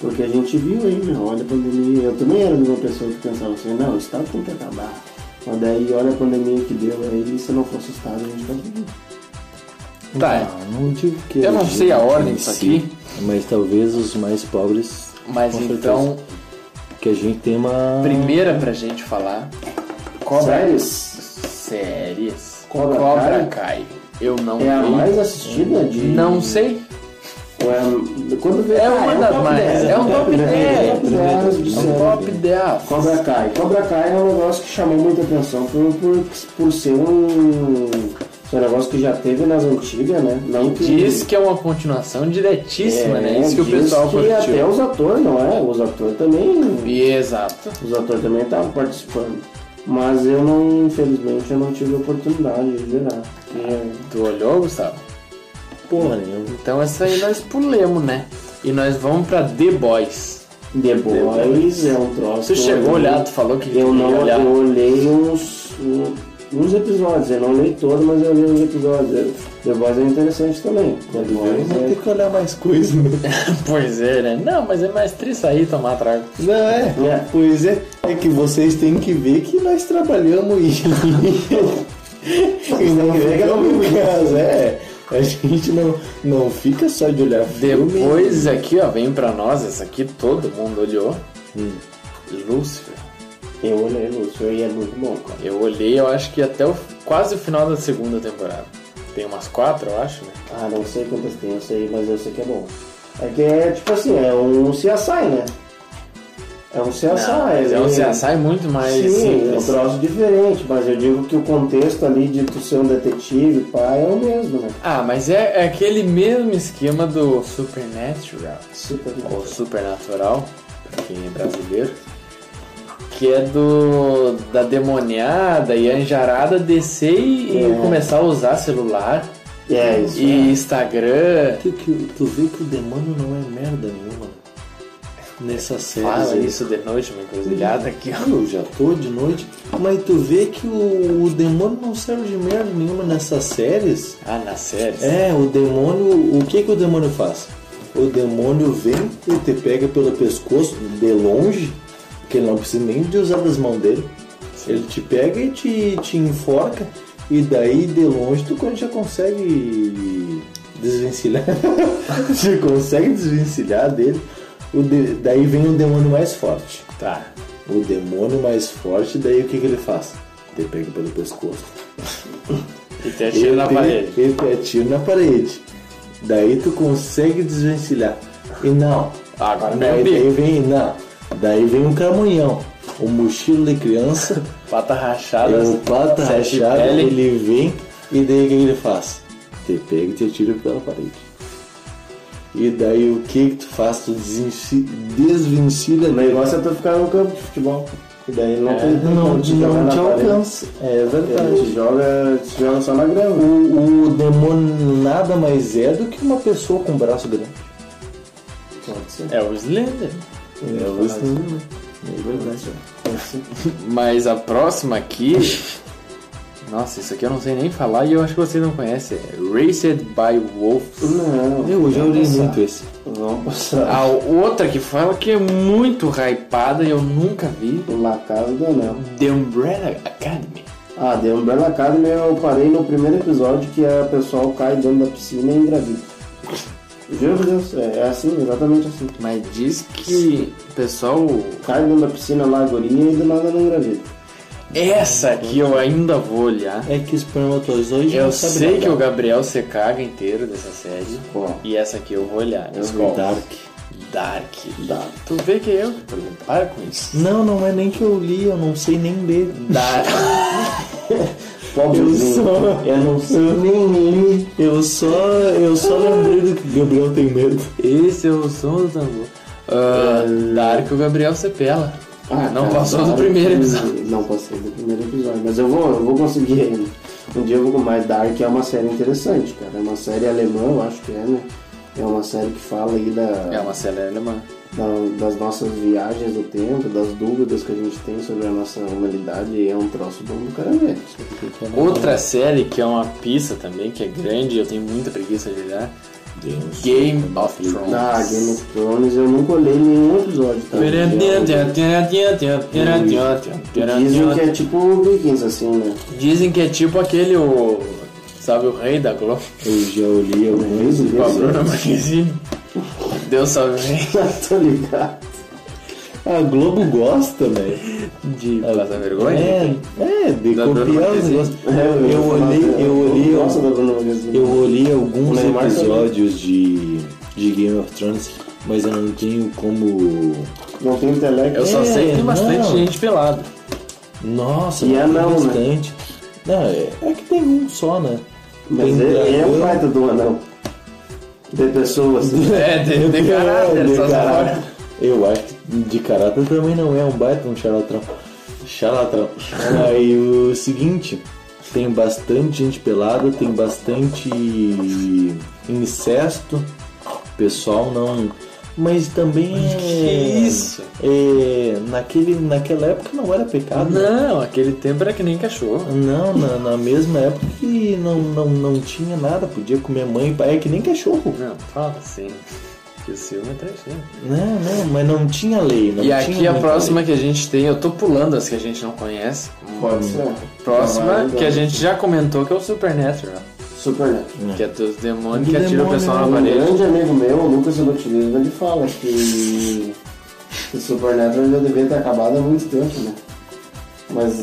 Porque a gente viu aí, né? Olha a pandemia. Eu também era de uma pessoa que pensava assim, não, o Estado tem que acabar. Mas daí olha a pandemia que deu aí, se não fosse o Estado a gente tá vivo. Tá, Não, não digo que Eu não sei a ordem em disso si, aqui. Mas talvez os mais pobres. mas com então. Que a gente tem uma. primeira pra gente falar. Cobra. Séries? Séries. Cobra Cobra Kai? Kai. Eu não É a vi. mais assistida de. Não sei. Ou é... Quando vê, É ah, uma um das top mais. 10, É um top 10. É um top 10 de É um top 10. Cobra Kai. Cobra Kai é um negócio que chamou muita atenção por, por, por ser um, um negócio que já teve nas antigas, né? Não que, Diz que é uma continuação diretíssima, né? Isso que o pessoal que até curtiu. os atores, não é? Os atores também. Exato. Os atores também estavam participando. Mas eu não, infelizmente, eu não tive a oportunidade de virar. Porque Tu olhou, Gustavo? Porra nenhuma. Então essa aí nós pulemos, né? E nós vamos pra The Boys. The Boys é um troço. Eu chegou a olhar, tu falou que Eu não, olhar. eu olhei uns, um- uns episódios, eu não olhei todos, mas eu olhei uns episódios. The Boys é interessante também. The Boys é... ter que olhar mais coisa, né? Pois é, né? Não, mas é mais triste aí tomar trago. Não, é. É. Pois é. É que vocês têm que ver que nós trabalhamos e. e não ficamos em casa, é. A gente não, não fica só de olhar filme. Depois aqui, ó, vem pra nós, essa aqui todo mundo olhou. Hum. Lúcifer. Eu olhei Lúcio e é muito bom, cara. Eu olhei, eu acho que até o, quase o final da segunda temporada. Tem umas quatro, eu acho, né? Ah, não sei quantas tem, eu sei, mas eu sei que é bom. É que é tipo assim, é um CSI, né? É um CSI. Não, é um CSI muito mais Sim, é um simples. troço diferente, mas eu digo que o contexto ali de tu ser um detetive, pai, é o mesmo, né? Ah, mas é, é aquele mesmo esquema do Supernatural. Super Ou Supernatural, pra quem é brasileiro. Que é do da demoniada e anjarada descer e, e É. começar a usar celular É, isso. e Instagram. Tu, que, tu vê que o demônio não é merda nenhuma nessa série. Fala isso de noite, uma encruzilhada aqui, ó. Eu já tô de noite, mas tu vê que o, o demônio não serve de merda nenhuma nessas séries. Ah, na série. É, o demônio. O que que o demônio faz? O demônio vem e te pega pelo pescoço de longe, que ele não precisa nem de usar das mãos dele. Ele te pega e te, te enforca, e daí de longe tu já consegue desvencilhar. Você consegue desvencilhar dele. O de- daí vem o demônio mais forte. Tá. O demônio mais forte, daí o que, que ele faz? Te pega pelo pescoço. E te atira na parede. Ele te atira na parede. Daí tu consegue desvencilhar. E não. Ah, agora não daí, daí vem. Não. Daí vem um camunhão. O mochilo de criança. Pata rachada. é o pata rachada. pele. Ele vem e daí o que ele faz? Te pega e te atira pela parede. E daí o que que tu faz? Tu desvencilha O negócio é tu ficar no campo de futebol. E daí não É, tem Não, te não na te alcança. É Ele verdade. te joga, te joga só na grama. O, o demônio nada mais é do que uma pessoa com braço grande. Pode ser. É o Slender. É, o Slender. É ser. Mas a próxima aqui. Nossa, isso aqui eu não sei nem falar e eu acho que você não conhece. É Raced by Wolves. Não. Eu já olhei passar. muito esse. Vamos passar. A outra que fala que é muito hypada e eu nunca vi. La Casa do Anel. The Umbrella Academy. Ah, The Umbrella Academy eu parei no primeiro episódio que a pessoal cai dentro da piscina e engravida. Juro por Deus, é, é assim, exatamente assim. Mas diz que o pessoal. Cai dentro da piscina lá, a guria, e do nada não engravida. Essa aqui eu ainda vou olhar. É que espermatozoide Eu não sabe sei que o Gabriel se caga inteiro dessa série. Qual? E essa aqui eu vou olhar. Eu Skol. vi Dark. Dark. Dark. Tu vê que eu. por exemplo, Para com isso. Não, não é nem que eu li, eu não sei nem ler. Dark. Eu só- Eu não sei nem li. Eu só, eu só lembrei do que Gabriel tem medo. Esse é o som do tambor. Ah, Dark, o Gabriel se pela. Ah, não cara, passou do primeiro episódio. Não passei do primeiro episódio, mas eu vou, eu vou conseguir ainda. Um dia eu vou mais Dark é uma série interessante, cara. É uma série alemã, eu acho que é, né? É uma série que fala aí da, É uma série alemã. Da- das nossas viagens do tempo, das dúvidas que a gente tem sobre a nossa humanidade e é um troço bom do cara ver. Outra série que é uma pista também, que é grande e eu tenho muita preguiça de olhar. Game of Thrones. Ah, Game of Thrones eu nunca olhei nenhum episódio, tá? Dizem que é tipo Vikings, assim, né? Dizem que é tipo aquele, o, sabe, o rei da Globo, Eu já olhei alguns. Esse com a Bruna desse- Marquezine. Deus salve o rei. Tô ligado. A Globo gosta, né? De passar vergonha. É, é de Da copiar os negócios. É, Eu olhei, eu olhei, Marquezine. eu olhei alguns episódios de, de Game of Thrones, mas eu não tenho como. Não tem intelecto. Eu só É, sei que tem bastante não. gente pelada. Nossa, E mas é tem não, né? bastante. Não, é, é que tem um só, né? Mas Tem ele é um baita do anão. De pessoas. É, de, de caráter, de caráter. Eu acho que de caráter também não é um baita um charlatão. Charlatão. Aí o seguinte, tem bastante gente pelada, tem bastante incesto, o pessoal não. Mas também é. Que isso? É, naquele, naquela época não era pecado. né? Não, aquele tempo era que nem cachorro. Não, na, na mesma época que não, não, não tinha nada, podia comer mãe e pai, é que nem cachorro. Não, fala assim. Que o ciúme é traiçoeiro. Não, não, mas não tinha lei. Não E aqui tinha a muita próxima lei. que a gente tem, eu tô pulando as que a gente não conhece. Pode ser. Próxima Vai, que a gente já comentou que é o Supernatural. Supernatural. Que é dos demônios Do que atiram o pessoal na Um parede. grande amigo meu, o Lucas Elotilismo, ele fala que o Supernatural já devia ter acabado há muito tempo, né? Mas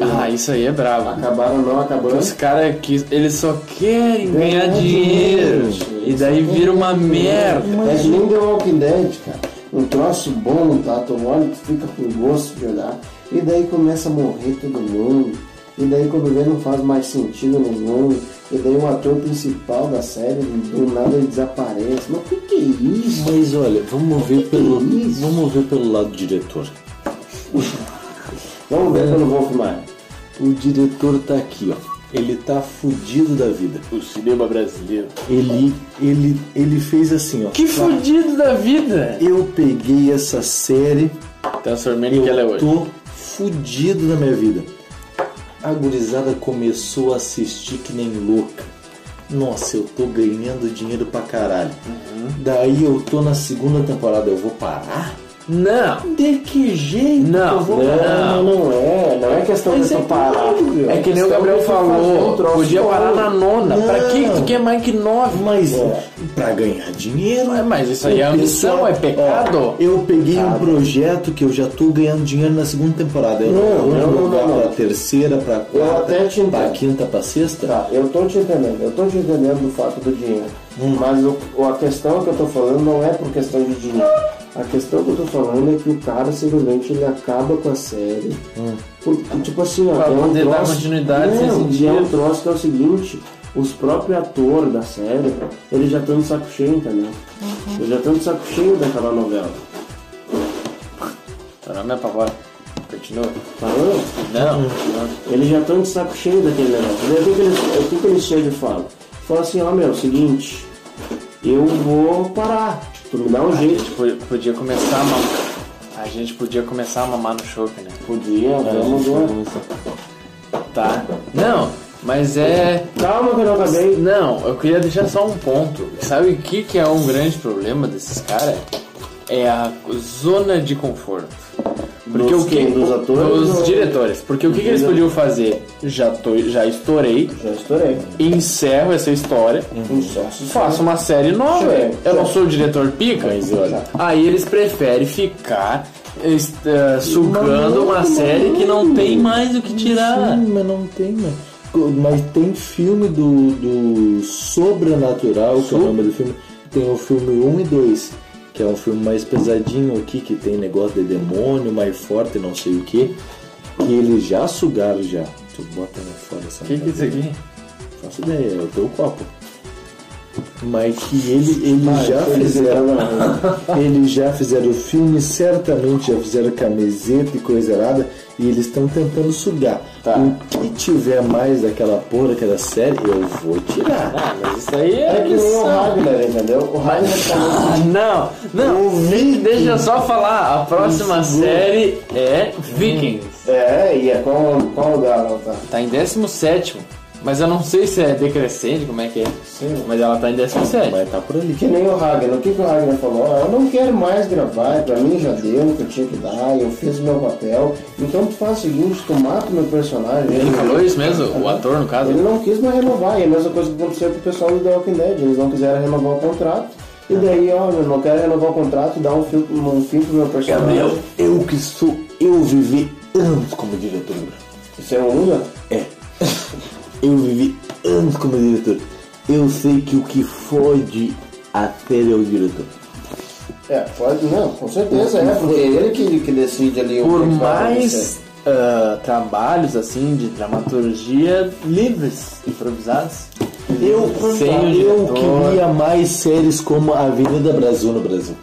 Ah, isso aí é brabo. acabaram não acabando. Os caras que eles só querem ganhar Ganhar dinheiro. dinheiro. E daí vira uma merda. É que nem The Walking Dead, cara. Um troço bom, tá? Tu olha, tu fica com gosto de olhar. E daí começa a morrer todo mundo. E daí quando vê não faz mais sentido nenhum. E daí o ator principal da série, do nada ele desaparece. Mas o que, que é isso? Mas olha, vamos ver pelo, isso? vamos ver pelo lado do diretor. Vamos ver pelo Wolfman. O diretor tá aqui, ó. Ele tá fudido da vida. O cinema brasileiro. Ele, ele, ele fez assim, ó. Que fudido da vida! Eu peguei essa série, Transformei no que ela é eu hoje. tô fudido da minha vida. A gurizada começou a assistir que nem louca. Nossa, eu tô ganhando dinheiro pra caralho. Daí eu tô na segunda temporada, eu vou parar? Não! De que jeito? Não, vou não. Não, não é. Não é questão Mas de é parar. claro, É que nem o questão Gabriel falou, um troço podia parar na nona. Pra Não. que tu quer mais que nove? Mas pra ganhar dinheiro. É, mas isso aí é ambição, pessoal- é pecado. Ó, eu peguei um projeto que eu já tô ganhando dinheiro na segunda temporada. Eu Não, não, vou não, não, não, pra terceira, pra quarta, até te pra entendo. quinta, pra sexta. Tá, eu tô te entendendo, eu tô te entendendo do fato do dinheiro. Hum. Mas o- a questão que eu tô falando não é por questão de dinheiro. A questão que eu tô falando é que o cara simplesmente ele acaba com a série. Por- tipo assim, ó, Pra tem um poder dar troço- continuidade não, e é um troço que é o seguinte, os próprios atores da série, eles já estão de saco cheio, entendeu? Eles já estão de saco cheio daquela novela. Não me apavora. Continua. Falando? Não, não. Eles já estão de saco cheio daquele negócio. Daí o que, que eles, o que, que eles chegam e falam? Falam assim, ó meu, seguinte, eu vou parar. Me dá um A jeito. podia começar a mamar. A gente podia começar a mamar no chope, né? Podia, vamos ver. Tá. Não, mas é. Calma que eu não acabei. Não, eu queria deixar só um ponto. Sabe o que, que é um grande problema desses caras? É a zona de conforto. Porque Dos o que? Dos atores Dos ou- diretores. Porque o que, que eles podiam fazer? Já, tô, já estourei, Já estourei. encerro essa história, Insucesso. faço uma série nova. Sim, Eu não sou o diretor pica. Aí eles preferem ficar eh, sugando uma série que não tem mais o que tirar. Sim, mas não tem, mas, mas tem filme do, do Sobrenatural, que é o nome do filme. Tem o filme 1 e 2, que é um filme mais pesadinho aqui, que tem negócio de demônio, mais forte, não sei o que. Que eles já sugaram já. Tu bota lá fora essa O que, que é isso aqui? Faço ideia, é o teu copo. Mas que ele, ele Ah, já eles fizeram. Eles já fizeram o filme, certamente já fizeram camiseta e coisa errada, e eles estão tentando sugar. Tá. O que tiver mais daquela porra, daquela série, eu vou tirar. Ah, mas isso aí é. É que nem o. Ragnar, entendeu? O Ragnar tá Ah, não, não, de- deixa eu só falar. A próxima série é Vikings. É, e é qual, qual lugar ela tá? Tá em 17. Mas eu não sei se é decrescente, como é que é. Sim. Mas ela tá em 17. Mas tá por ali. Que nem o Ragnar. O que, que o Ragnar falou? Eu não quero mais gravar, pra mim já deu o que eu tinha que dar, eu fiz o meu papel. Então tu faz o seguinte, tu mata o meu personagem. Ele falou isso mesmo? O ator, no caso? Ele não quis mais renovar, e a mesma coisa que aconteceu com o pessoal do The Walking Dead. Eles não quiseram renovar o contrato. E daí, ó, eu não quero renovar o contrato, dar um fim, um fim pro meu personagem. Gabriel, eu que sou, eu vivi anos como diretor. Você não usa? É. Eu vivi anos como diretor. Eu sei que o que fode a série é o diretor. É, pode, não, com certeza é, porque é ele que, que decide ali o Por que mais ah, trabalhos assim de dramaturgia livres, improvisados. Eu, Sem o eu diretor. queria mais séries como a Avenida Brasil no Brasil.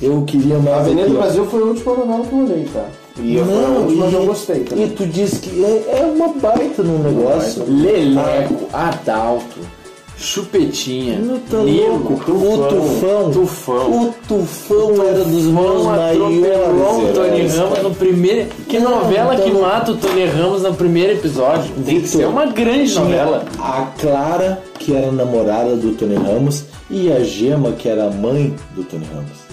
Eu queria mais. A Avenida aqui, do ó. Brasil foi a última novela que eu olhei, tá? E eu, foi a Não, e, que eu gostei e também. tu disse que é, é uma baita no negócio. Leleco, Adalto, Chupetinha, tá Nilo, louco? O Tufão. Tufão. O Tufão era dos meus maiores. o Tony Ramos no primeiro. Que Não, novela tá que mata o Tony Ramos no primeiro episódio? Tem que ser uma grande novela. A Clara, que era namorada do Tony Ramos, e a Gema, que era a mãe do Tony Ramos.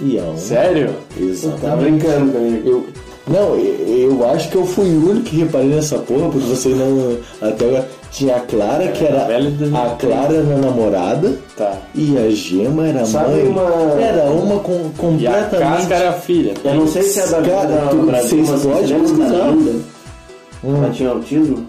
E. Sério? Tá Exatamente. brincando comigo. Eu, não, eu, eu acho que eu fui o único que reparei nessa porra, porque vocês não. Até agora. Tinha a Clara, que era. novela de 2003. A Clara era namorada. Tá. E a Gema era a Sabe mãe. uma- Era uma com, E a completamente. Casca era a filha. Eu não sei se é da Cara, da- tu- Brasil, vocês podem. Linda? Hum. Ela tinha autismo?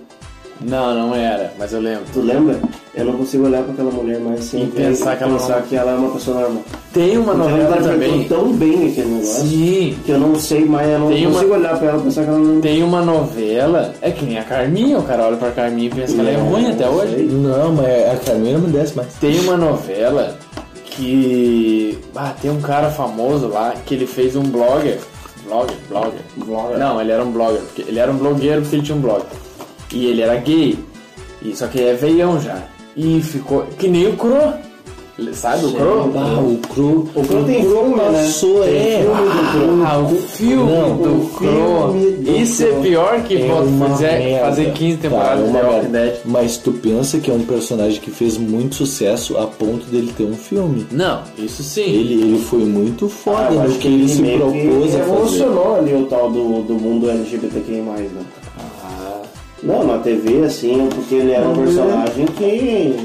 Não, não era, mas eu lembro. Tu lembra? Eu não consigo olhar pra aquela mulher mais sem E pensar que ela pensar não- que ela é uma pessoa normal. Tem uma ela novela interpretou também. tão bem aquele negócio Sim. que eu não sei mais, eu não Tem uma- consigo olhar pra ela e pensar que ela não Tem uma novela, é que nem a Carminha, o cara olha pra Carminha e pensa que ela é ruim até hoje. sei. Não, mas a Carminha não me desce mais. Tem uma novela que. Ah, tem um cara famoso lá que ele fez um blogger. Blogger? Blogger? Blogger. Não, ele era um blogger. Porque ele era um blogueiro porque ele tinha um blog. E ele era gay. E, só que ele é veião já. E ficou. Que nem o Cro. Sabe o Cro? Ah, o Cru. O Cro tem filme, né? passou, é. Ah, o filme Não, do o Cro. filme do Isso é pior que É merda. fazer 15 Tá, temporadas é de Walking. Dead. Mas tu pensa que é um personagem que fez muito sucesso a ponto dele ter um filme. Não, isso sim. Ele, ele foi muito foda Ah, no que ele se meio que propôs a fazer. revolucionou ali o tal do, do mundo LGBTQI+, né? Não, na TV, assim, porque ele era um personagem que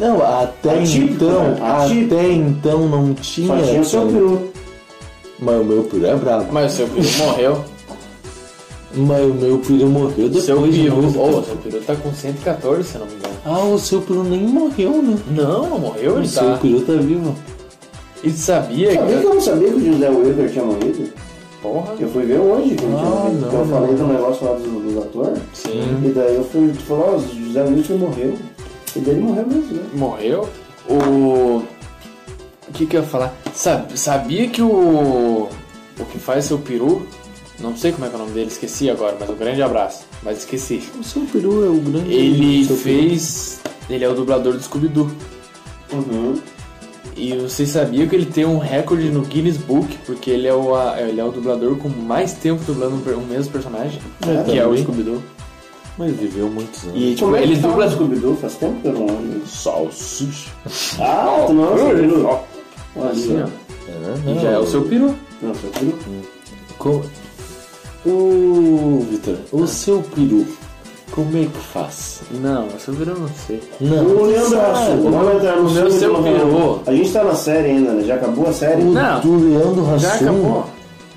Não, até Atípico, então, né? Atípico. até então não tinha. só tinha o seu peru. Mas o meu peru é brabo. mas o seu peru morreu. Mas o meu peru morreu depois seu de peru. muito Oh, tempo. seu peru tá com 114, se eu não me engano. Ah, o seu peru nem morreu, né? Não, não morreu, O ele seu tá. peru tá vivo. E sabia Sabia que que. eu não sabia que o José Wilker tinha morrido? Porra. Eu fui ver hoje que Ah, não, Porque eu falei não. do negócio lá dos, dos atores. Sim. E daí eu fui, tu falou, ó, o José Wilker morreu. E daí ele morreu mesmo, né? Morreu. O. O que que eu ia falar? Sab- Sabia que o. O que faz seu peru. Não sei como é que é o nome dele, esqueci agora, mas um grande abraço. Mas esqueci. O seu peru é o grande. Ele seu peru. fez. Ele é o dublador do Scooby-Doo. Uhum. E vocês sabiam que ele tem um recorde no Guinness Book, porque ele é o, a- ele é o dublador com mais tempo dublando um um mesmo personagem, É, que é o. Scooby-Doo. Mas viveu muitos anos. E tipo, Como é ele dubla. do Scooby-Doo? Faz tempo que eu não olho. Salsicha. Ah, tu não é o? Olha Assim, ó. É, E já é o seu peru. Não, seu peru. Co- O Vitor, o seu peru, como é que faz? Não, seu peru eu não sei. Não, O Leandro sabe, Hassum, vamos entrar no seu do- peru. A gente tá na série ainda, né? Já acabou a série? Não. do Leandro Hassum. Já acabou.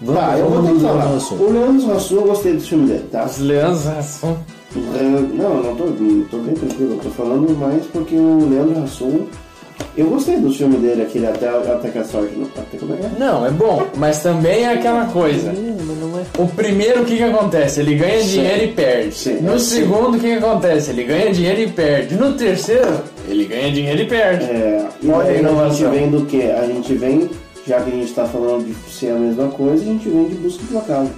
Vamos, Tá, eu vou ter que Leandro falar. Hassum. O Leandro Hassum, eu gostei do filme dele, tá? Os são. Eu- não, não tô, tô bem tranquilo. Eu tô falando mais porque o Leandro Hassum... Eu gostei do filme dele, aquele Até, até que a sorte... Não, até como é que é? Não, é bom, mas também é aquela coisa. É. O primeiro, o que que acontece? Ele ganha dinheiro e perde. Sim. No Sim. segundo, o que que acontece? Ele ganha dinheiro e perde. No terceiro, ele ganha dinheiro e perde. É, e Olha a gente vem do quê? A gente vem, já que a gente tá falando de ser a mesma coisa, a gente vem de Busca Implacável.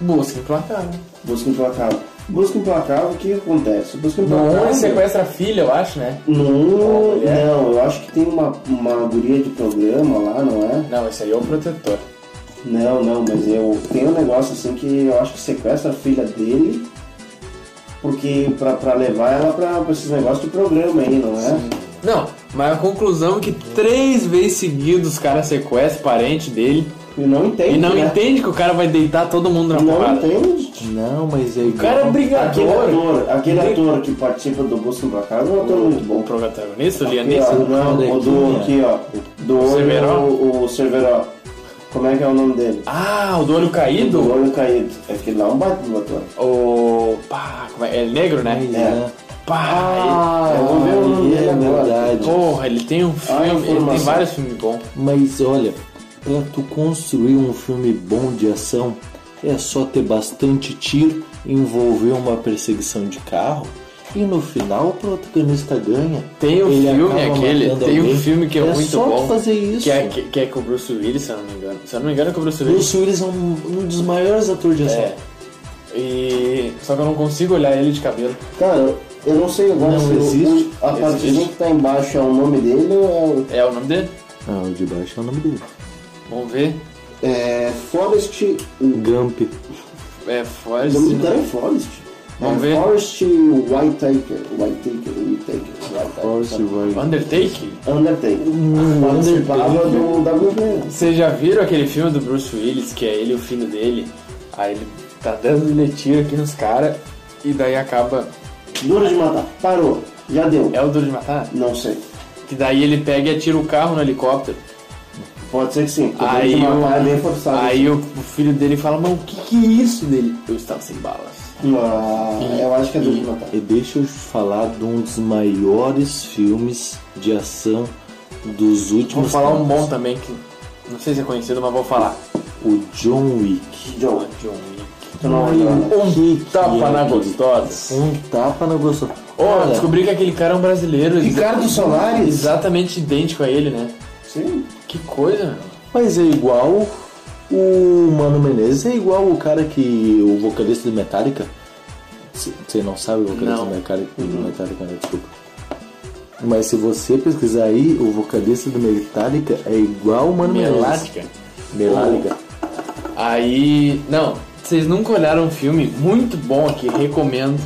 Busca implacável. Busca Implacável. Busca Implacável, o que que acontece? Busca Implacável... ele sequestra a filha, eu acho, né? Mulher. não, eu acho que tem uma, uma guria de programa lá, não é? Não, esse aí é o protetor. Não, não, mas eu tem um negócio assim que eu acho que sequestra a filha dele porque pra, pra levar ela pra, pra esses negócios de programa aí, não é? Não, mas a conclusão é que três vezes seguidos os caras sequestram parente dele E não entende. e não né? entende que o cara vai deitar todo mundo na Não porrada. entende. Não, mas é O cara é igual. Aquele brigador. ator, aquele ator que participa do Busca Implacável é um ator muito bom. O protagonista, o Lianista. não, o do Carequinha. aqui, ó. Do Cerveró? o, o Cerveró. Como é que é o nome dele? Ah, o do olho Do caído? olho caído. Aquele lá é um baita do ator. O. Pá, como é? É negro, né? É. é. Pá, eu vou ver o nome é dele agora. verdade. ele- Porra, ele tem um filme. ele tem vários filmes bons. Mas olha, pra tu construir um filme bom de ação, é só ter bastante tiro, envolver uma perseguição de carro e no final o protagonista ganha. Tem um Ele filme aquele, tem um filme que é, muito só bom. fazer isso. Que é, que, que é com o Bruce Willis, se eu não me engano. Se eu não me engano, é com o Bruce Willis. Bruce Willis é um, um dos maiores atores de ação. É. E. Só que eu não consigo olhar ele de cabelo. Cara, eu não sei agora Não se o- existe. o- a partezinha que tá embaixo é o nome dele ou É o nome dele? Ah, o de baixo é o nome dele. Vamos ver. é, é Forrest. O Gump. É Forrest. nome do cara é Forrest. Vamos é ver. Forrest Whitaker. Whitaker, Whitaker, Force Whitaker. vai. Undertake? Undertaker. Participava do WP. Vocês já viram aquele filme do Bruce Willis, que é ele e o filho dele? Aí ele tá dando tiro aqui nos caras e daí acaba Duro de matar. Parou. Já deu. É o Duro de Matar? Não sei. Que daí ele pega e atira o carro no helicóptero. Pode ser que sim. Aí, o, é aí o, o filho dele fala, mas o que, que é isso dele? Eu estava sem balas. Ah, eu acho que é de matar. E deixa eu falar de um dos maiores filmes de ação dos Vou últimos falar um bom também que não sei se é conhecido, mas vou falar. O John Wick. John. John Wick. Não. Um tapa na gostosa. Um tapa na gostosa. Cara, descobri que aquele cara é um brasileiro. Ricardo Solares? Exatamente idêntico a ele, né? Sim. Que coisa, meu. Mas é igual o Mano Menezes, é igual o cara que. o vocalista do Metallica. Você não sabe o vocalista Não. do Metallica, né? Desculpa. Mas se você pesquisar aí, o vocalista do Metallica é igual o Mano Menezes. Melática. Melálica. Aí. Não, vocês nunca olharam um filme muito bom aqui, recomendo.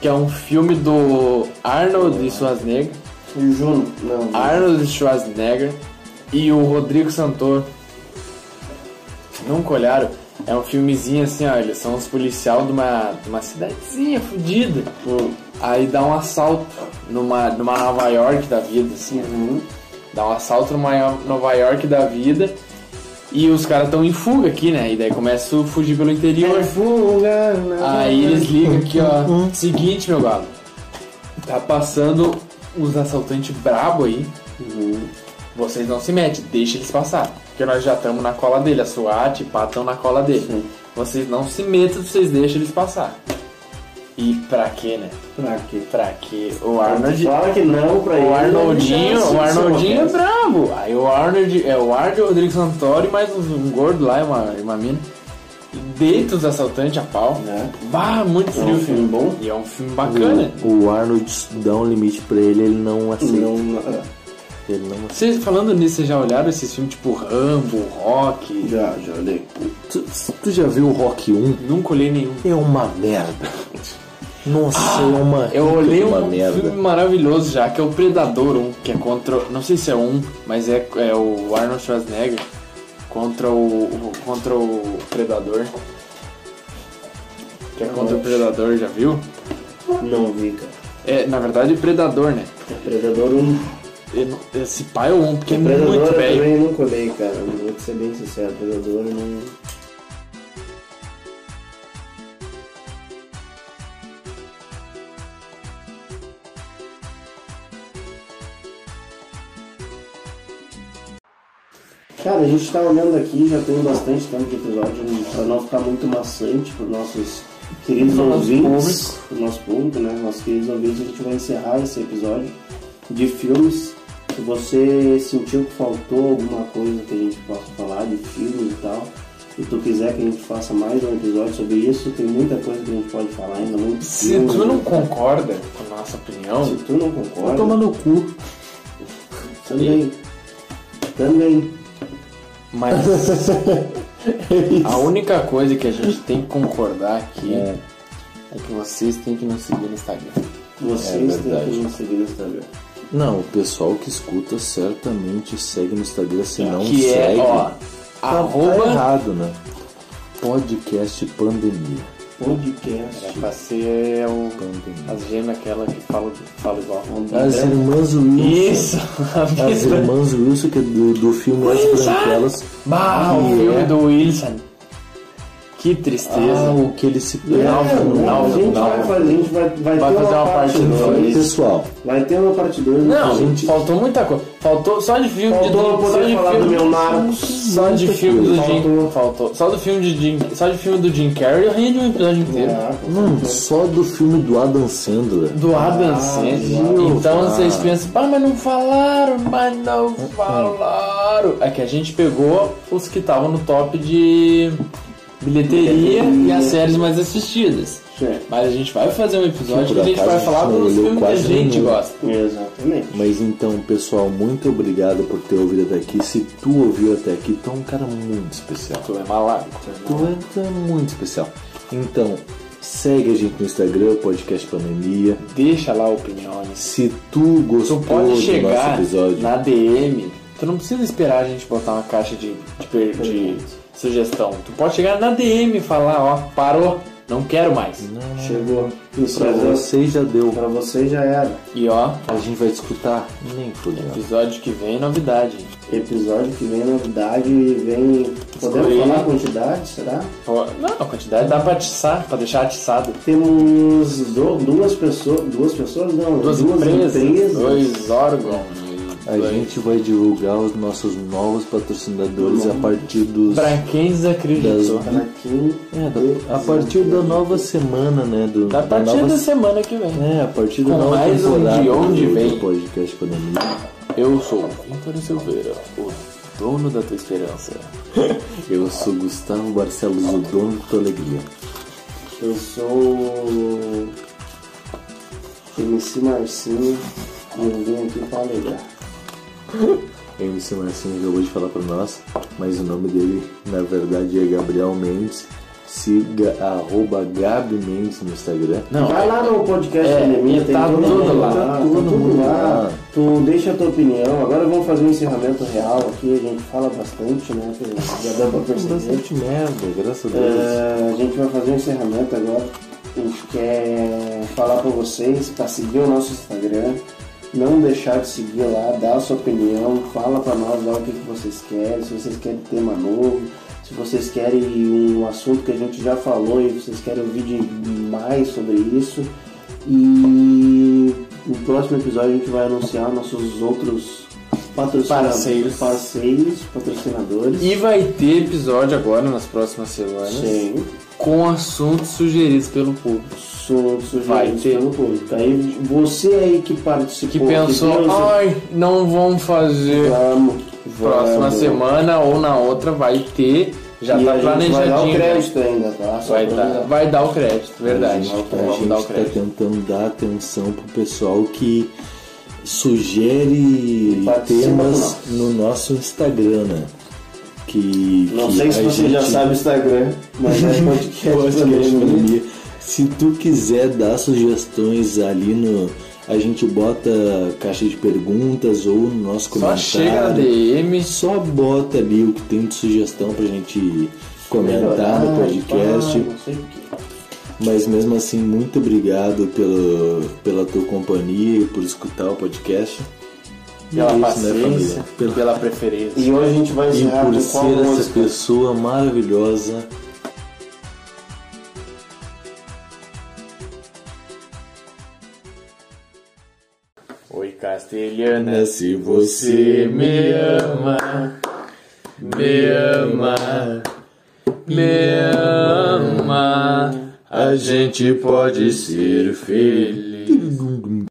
Que é um filme do Arnold e Schwarzenegger. O Juno. Não. Arnold Schwarzenegger e o Rodrigo Santoro. Nunca olharam? É um filmezinho assim, ó. Eles são os policial de uma, de uma cidadezinha fodida. Hum. Aí dá um assalto numa, numa Nova York da vida, assim. Uhum. Dá um assalto numa Nova York da vida. E os caras estão em fuga aqui, né? E daí começa a fugir pelo interior. É fuga. né? Aí eles ligam aqui, ó. Seguinte, meu galo. Tá passando uns assaltantes brabo aí. Uhum. Vocês não se metem, deixa eles passar. Porque nós já estamos na cola dele. A SWAT e pá estão na cola dele. Sim. Vocês não se metam, vocês deixam eles passar. E pra quê, né? Pra quê? Pra quê? O Arnold. Fala que não pra ele. O Arnoldinho, não o Arnoldinho é brabo. Aí o Arnold, é o Arnold, o Rodrigo Santoro e mais um, um gordo lá, e uma, e uma mina. Deita os assaltantes a pau. É. Bah, muito É um frio o filme bom. E é um filme bacana. O, o Arnold dá um limite pra ele, ele não aceita. Não, é. Ele não. Vocês, falando nisso, vocês já olharam esses filmes tipo Rambo, Rock? Já, já olhei. Tu, tu já viu o Rock 1? Nunca olhei nenhum. É uma merda. Nossa, é uma. Eu olhei uma um merda. filme maravilhoso já, que é o Predador 1, que é contra. Não sei se é um, mas é, é o Arnold Schwarzenegger contra o. o- contra o Predador. Que é contra o Predador, já viu? Não vi, cara. É, na verdade, Predador, né? É Predador 1. Eu Esse pai é o 1, porque é muito eu velho. também nunca olhei, cara. Vou ser bem sincero. Predador eu não. Cara, a gente tá olhando aqui, já tem bastante tempo de episódio, para não ficar muito maçante para nossos queridos Pro nosso ouvintes, pro nosso público, né? Nossos queridos ouvintes, a gente vai encerrar esse episódio de filmes. Se você sentiu que faltou alguma coisa que a gente possa falar de filmes e tal, e tu quiser que a gente faça mais um episódio sobre isso, tem muita coisa que a gente pode falar ainda, muito Se filme, tu não né? concorda com a nossa opinião, Se tu não concorda, tomar no cu. também. Também. mas a única coisa que a gente tem que concordar aqui É. é que vocês têm que nos seguir no Instagram. Vocês É têm que nos seguir no Instagram. Não, o pessoal que escuta certamente segue no Instagram, se não que segue. é, ó, tá, tá arroba. errado, né? Podcast Pandemia. Podcast. É pra ser o, Pandemia. as gêmeas aquela que fala, fala igual. As irmãs Wilson. Isso! As irmãs Wilson, que é do, do filme As Branquelas. Bah, o filme é- do Wilson. Que tristeza. Ah, o que ele se É, Náufrago, não, a gente vai fazer, a gente vai, vai, Vai ter fazer uma uma parte parte 2. Pessoal, Vai ter uma parte 2. Não, gente- faltou muita coisa. Faltou só de filme Faltou de só poder de falar do filme, Leonardo. Só de filme do. Jim. Faltou. Só do filme de Jim. Só de filme do Jim Carrey eu rende um episódio inteiro. É, não, só do filme do Adam Sandler. Do Adam Ah, Sandler. meu Então pai. vocês pensam, pá, mas não falaram, mas não falaram. É que a gente pegou os que estavam no top de bilheteria e as séries mais assistidas. Mas a gente vai fazer um episódio Que a gente vai falar dos filmes que a gente nenhum. gosta. Exatamente. Mas então, pessoal, muito obrigado por ter ouvido até aqui. Se tu ouviu até aqui, tu é um cara muito especial. Tu é malandro. Tu é, tu é muito especial. Então, segue a gente no Instagram, Podcast Pandemia. Deixa lá opiniões. Se tu Tu gostou pode do nosso chegar episódio, na DM. Tu não precisa esperar a gente botar uma caixa de, de, per- de sugestão. Tu pode chegar na DM e falar, ó, parou. Não quero mais. Chegou. E Pra você já deu. Pra você já era. E ó, A gente vai escutar? Nem fudeu. episódio que vem, novidade. Episódio que vem novidade e vem. Podemos Escolhi. falar a quantidade, será? Não, a quantidade dá pra atiçar, pra deixar atiçado. Temos do- duas pessoas. Duas pessoas não, Duas, duas empresas, empresas. dois órgãos. A dois- gente vai divulgar os nossos novos patrocinadores a partir dos. Pra quem desacreditou. Das- Para quem É, da- a partir da nova semana, né? Do, Da partir nova, da semana que vem. É, a partir da Com nova mais um temporada de onde do, vem. do podcast Economia. Eu sou o Vitor Silveira, o dono da tua esperança. Eu sou Gustavo Barcelos, o dono da tua alegria. Eu sou MC Marcinho e eu vim aqui para alegrar. O MC Marcinho acabou de falar pra nós, mas o nome dele na verdade é Gabriel Mendes. Siga arroba Gabi Mendes no Instagram. Não, Vai lá no podcast É, Anemia, tem tá todo tudo mundo lá, tá tá tudo, mundo lá. lá. Tu deixa a tua opinião. Agora vamos fazer um encerramento real aqui. A gente fala bastante, né? Já dá pra perceber. Bastante merda, graças a Deus. É, a gente vai fazer um encerramento agora. A gente quer falar pra vocês para seguir o nosso Instagram. Não deixar de seguir lá, dar a sua opinião, fala pra nós lá o que, que vocês querem, se vocês querem tema novo, se vocês querem um assunto que a gente já falou e vocês querem ouvir mais sobre isso. E no próximo episódio a gente vai anunciar nossos outros patrocinadores, Parceiros. parceiros patrocinadores. E vai ter episódio agora nas próximas semanas Sim. Com assuntos sugeridos pelo público. assuntos sugeridos pelo público. Aí você aí que participou, Que pensou, deu seu- ai, não vamos fazer vamos, próxima vamos. semana ou na outra vai ter, já e tá gente vai dar o planejadinho. crédito ainda, tá? Vai dar, vai dar o crédito, verdade. A gente, Então a tá crédito. tentando dar atenção pro pessoal que sugere Participa temas no nosso Instagram, né? Que, Não que sei se você já gente- sabe o Instagram, mas é podcast Podcast Economia. Economia. Se tu quiser dar sugestões ali no. A gente bota caixa de perguntas ou no nosso Só comentário. chega na DM. Só bota ali o que tem de sugestão pra gente comentar no podcast. não sei o. Mas mesmo assim, muito obrigado pelo, pela tua companhia e por escutar o podcast. Pela isso, né, paciência, família? Pela- pela preferência. E hoje a gente vai E encerrar por com ser essa música? pessoa maravilhosa. Oi, Castelhana, Né, se você me ama, me ama, me ama, a gente pode ser feliz.